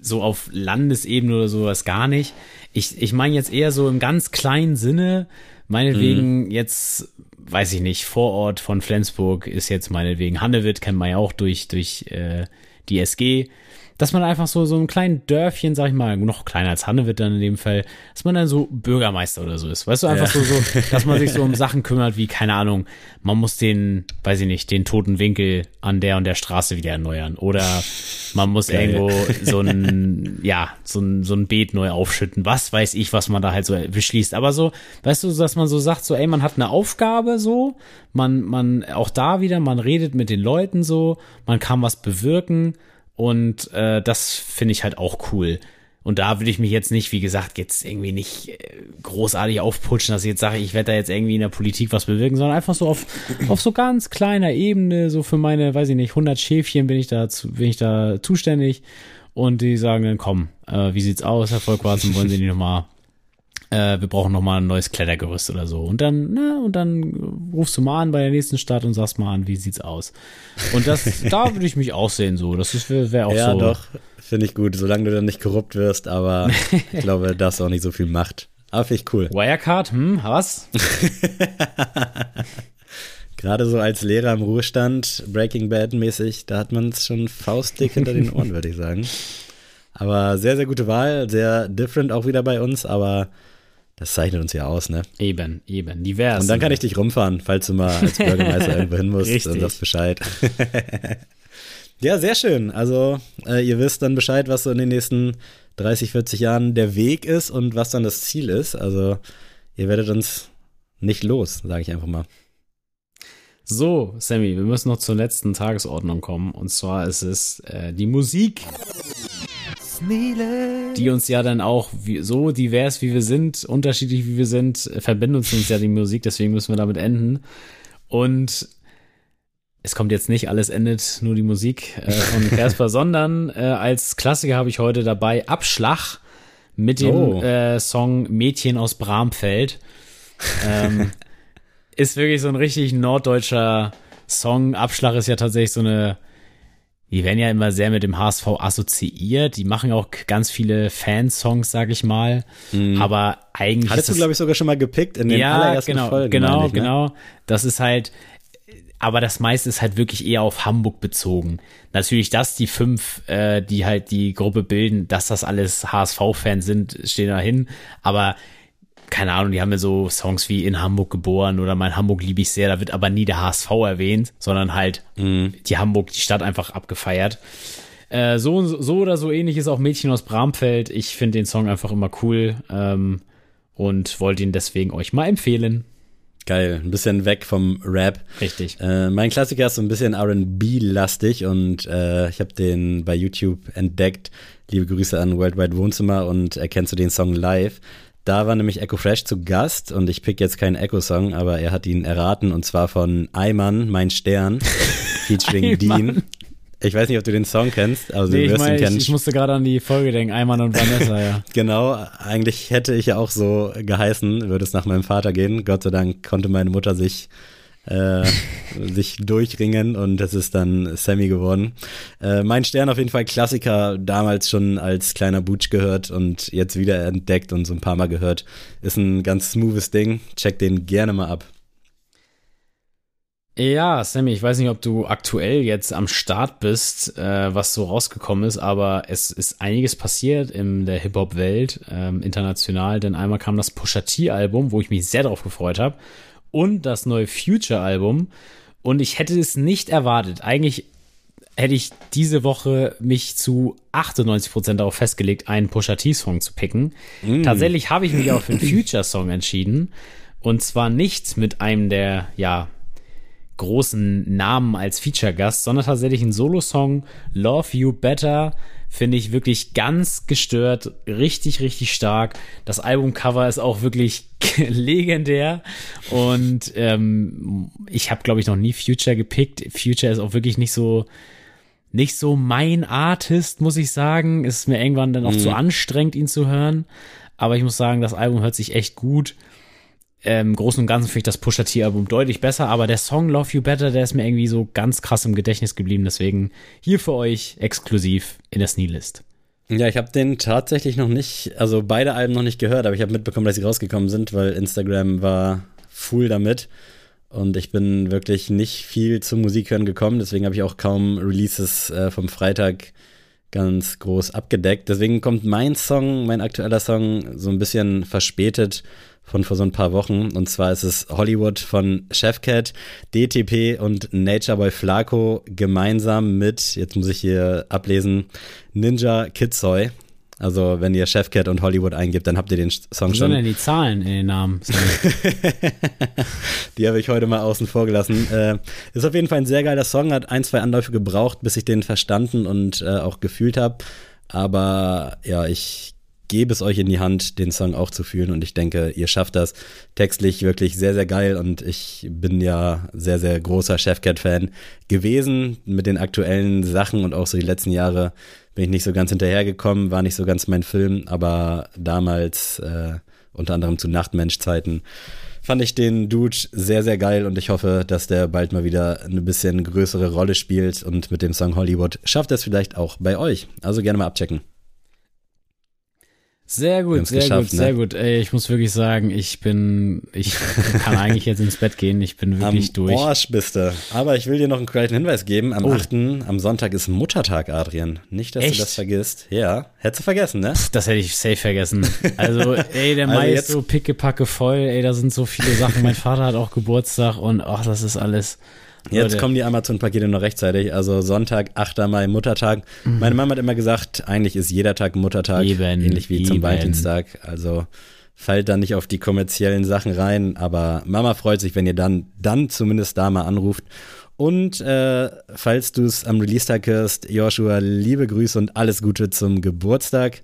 so auf Landesebene oder sowas gar nicht. Ich, ich meine jetzt eher so im ganz kleinen Sinne, meinetwegen mhm. jetzt weiß ich nicht, Vorort von Flensburg ist jetzt meinetwegen Hannewitt, kennt man ja auch durch, durch äh, die SG. Dass man einfach so, so ein kleinen Dörfchen, sag ich mal, noch kleiner als Hannewitt dann in dem Fall, dass man dann so Bürgermeister oder so ist. Weißt du, einfach ja. so, so, dass man sich so um Sachen kümmert, wie, keine Ahnung, man muss den, weiß ich nicht, den toten Winkel an der und der Straße wieder erneuern. Oder man muss Geil. irgendwo so ein, ja, so ein, so ein Beet neu aufschütten. Was weiß ich, was man da halt so beschließt. Aber so, weißt du, dass man so sagt, so, ey, man hat eine Aufgabe so, man, man, auch da wieder, man redet mit den Leuten so, man kann was bewirken und äh, das finde ich halt auch cool. Und da würde ich mich jetzt nicht, wie gesagt, jetzt irgendwie nicht äh, großartig aufputschen, dass ich jetzt sage, ich werde da jetzt irgendwie in der Politik was bewirken, sondern einfach so auf, auf so ganz kleiner Ebene, so für meine, weiß ich nicht, 100 Schäfchen bin ich da, bin ich da zuständig. Und die sagen dann, komm, äh, wie sieht's aus, Herr Volkwarzen, wollen Sie nicht nochmal äh, wir brauchen noch mal ein neues Klettergerüst oder so. Und dann, na, und dann rufst du mal an bei der nächsten Stadt und sagst mal an, wie sieht's aus. Und das, da würde ich mich auch sehen, so. Das wäre wär auch ja, so. Ja, doch, finde ich gut, solange du dann nicht korrupt wirst, aber ich glaube, das auch nicht so viel Macht. Aber finde ich cool. Wirecard, hm, was? Gerade so als Lehrer im Ruhestand, Breaking Bad mäßig, da hat man es schon faustdick hinter den Ohren, würde ich sagen. Aber sehr, sehr gute Wahl, sehr different auch wieder bei uns, aber das zeichnet uns ja aus, ne? Eben, eben, divers. Und dann kann ich dich rumfahren, falls du mal als Bürgermeister irgendwo hin musst, Richtig. dann sagst Bescheid. ja, sehr schön. Also, äh, ihr wisst dann Bescheid, was so in den nächsten 30, 40 Jahren der Weg ist und was dann das Ziel ist. Also, ihr werdet uns nicht los, sage ich einfach mal. So, Sammy, wir müssen noch zur letzten Tagesordnung kommen. Und zwar ist es äh, die Musik die uns ja dann auch wie, so divers wie wir sind, unterschiedlich wie wir sind, äh, verbindet uns ja die Musik, deswegen müssen wir damit enden. Und es kommt jetzt nicht, alles endet, nur die Musik äh, von Casper, sondern äh, als Klassiker habe ich heute dabei Abschlag mit dem oh. äh, Song Mädchen aus Bramfeld. Ähm, ist wirklich so ein richtig norddeutscher Song. Abschlag ist ja tatsächlich so eine die werden ja immer sehr mit dem HSV assoziiert. Die machen auch ganz viele Fansongs, sag ich mal. Mhm. Aber eigentlich. Hattest du, glaube ich, sogar schon mal gepickt in den ja, allerersten genau, Folgen. Genau, ich, ne? genau. Das ist halt, aber das meiste ist halt wirklich eher auf Hamburg bezogen. Natürlich, dass die fünf, äh, die halt die Gruppe bilden, dass das alles HSV-Fans sind, stehen da hin. Aber keine Ahnung, die haben ja so Songs wie In Hamburg geboren oder Mein Hamburg liebe ich sehr, da wird aber nie der HSV erwähnt, sondern halt mhm. die Hamburg, die Stadt einfach abgefeiert. Äh, so, so oder so ähnlich ist auch Mädchen aus Bramfeld. Ich finde den Song einfach immer cool ähm, und wollte ihn deswegen euch mal empfehlen. Geil, ein bisschen weg vom Rap. Richtig. Äh, mein Klassiker ist so ein bisschen RB-lastig und äh, ich habe den bei YouTube entdeckt. Liebe Grüße an Worldwide Wohnzimmer und erkennst du den Song live. Da war nämlich Echo Fresh zu Gast und ich pick jetzt keinen Echo-Song, aber er hat ihn erraten und zwar von Ayman, mein Stern, featuring Dean. Ich weiß nicht, ob du den Song kennst, also Nee, du ich, wirst mein, ihn kennen. ich, ich musste gerade an die Folge denken, Eimann und Vanessa, ja. Genau, eigentlich hätte ich ja auch so geheißen, würde es nach meinem Vater gehen. Gott sei Dank konnte meine Mutter sich äh, sich durchringen und das ist dann Sammy geworden. Äh, mein Stern auf jeden Fall Klassiker, damals schon als kleiner Butch gehört und jetzt wieder entdeckt und so ein paar Mal gehört. Ist ein ganz smoothes Ding. Check den gerne mal ab. Ja, Sammy, ich weiß nicht, ob du aktuell jetzt am Start bist, äh, was so rausgekommen ist, aber es ist einiges passiert in der Hip-Hop-Welt, ähm, international, denn einmal kam das Pusha T-Album, wo ich mich sehr darauf gefreut habe, und das neue Future-Album. Und ich hätte es nicht erwartet. Eigentlich hätte ich diese Woche mich zu 98% darauf festgelegt, einen Pusha T-Song zu picken. Tatsächlich habe ich mich auch für einen Future-Song entschieden. Und zwar nicht mit einem der, ja, großen Namen als Feature-Gast, sondern tatsächlich ein Solo-Song, Love You Better, finde ich wirklich ganz gestört, richtig, richtig stark. Das Albumcover ist auch wirklich legendär und ähm, ich habe, glaube ich, noch nie Future gepickt. Future ist auch wirklich nicht so nicht so mein Artist, muss ich sagen. Es ist mir irgendwann dann auch zu anstrengend, ihn zu hören. Aber ich muss sagen, das Album hört sich echt gut im Großen und Ganzen finde ich das Pusha T-Album deutlich besser, aber der Song Love You Better, der ist mir irgendwie so ganz krass im Gedächtnis geblieben. Deswegen hier für euch exklusiv in der Sneelist. Ja, ich habe den tatsächlich noch nicht, also beide Alben noch nicht gehört, aber ich habe mitbekommen, dass sie rausgekommen sind, weil Instagram war full damit. Und ich bin wirklich nicht viel zum Musikhören gekommen, deswegen habe ich auch kaum Releases äh, vom Freitag ganz groß abgedeckt. Deswegen kommt mein Song, mein aktueller Song, so ein bisschen verspätet von vor so ein paar Wochen. Und zwar ist es Hollywood von Chefcat, DTP und Nature Boy Flaco gemeinsam mit, jetzt muss ich hier ablesen, Ninja Kitsoy. Also wenn ihr Chefcat und Hollywood eingibt, dann habt ihr den Song Wie schon. sollen denn die Zahlen in den Namen? Die habe ich heute mal außen vor gelassen. Äh, ist auf jeden Fall ein sehr geiler Song, hat ein, zwei Anläufe gebraucht, bis ich den verstanden und äh, auch gefühlt habe. Aber ja, ich gebe es euch in die Hand, den Song auch zu fühlen. Und ich denke, ihr schafft das textlich wirklich sehr, sehr geil. Und ich bin ja sehr, sehr großer Chefcat-Fan gewesen. Mit den aktuellen Sachen und auch so die letzten Jahre bin ich nicht so ganz hinterhergekommen, war nicht so ganz mein Film, aber damals äh, unter anderem zu Nachtmensch-Zeiten fand ich den Dude sehr, sehr geil. Und ich hoffe, dass der bald mal wieder eine bisschen größere Rolle spielt. Und mit dem Song Hollywood schafft er es vielleicht auch bei euch. Also gerne mal abchecken. Sehr gut, sehr gut, sehr ne? gut. Ey, ich muss wirklich sagen, ich bin, ich kann eigentlich jetzt ins Bett gehen. Ich bin wirklich am durch. Arsch bist du. Aber ich will dir noch einen kleinen Hinweis geben. Am Oh. 8. am Sonntag ist Muttertag, Adrian. Nicht, dass Echt? du das vergisst. Ja, hättest du vergessen, ne? Das hätte ich safe vergessen. Also, ey, der Also Mai jetzt- ist so pickepacke voll, ey, da sind so viele Sachen. Mein Vater hat auch Geburtstag und ach, das ist alles. Jetzt Leute, kommen die Amazon-Pakete noch rechtzeitig. Also Sonntag, 8. Mai, Muttertag. Meine Mama hat immer gesagt, eigentlich ist jeder Tag Muttertag. Mhm. Eben, ähnlich wie zum eben. Valentinstag. Also fallt da nicht auf die kommerziellen Sachen rein. Aber Mama freut sich, wenn ihr dann, dann zumindest da mal anruft. Und äh, falls du es am Release-Tag hörst, Joshua, liebe Grüße und alles Gute zum Geburtstag.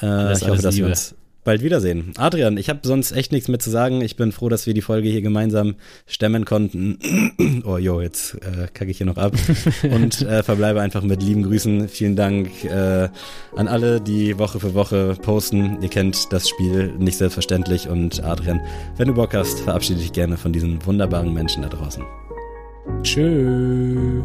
Äh, ich hoffe, dass wir Liebe. uns bald wiedersehen. Adrian, ich habe sonst echt nichts mehr zu sagen. Ich bin froh, dass wir die Folge hier gemeinsam stemmen konnten. oh jo, jetzt äh, kacke ich hier noch ab. Und äh, verbleibe einfach mit lieben Grüßen. Vielen Dank äh, an alle, die Woche für Woche posten. Ihr kennt das Spiel nicht selbstverständlich. Und Adrian, wenn du Bock hast, verabschiede dich gerne von diesen wunderbaren Menschen da draußen. Tschüss.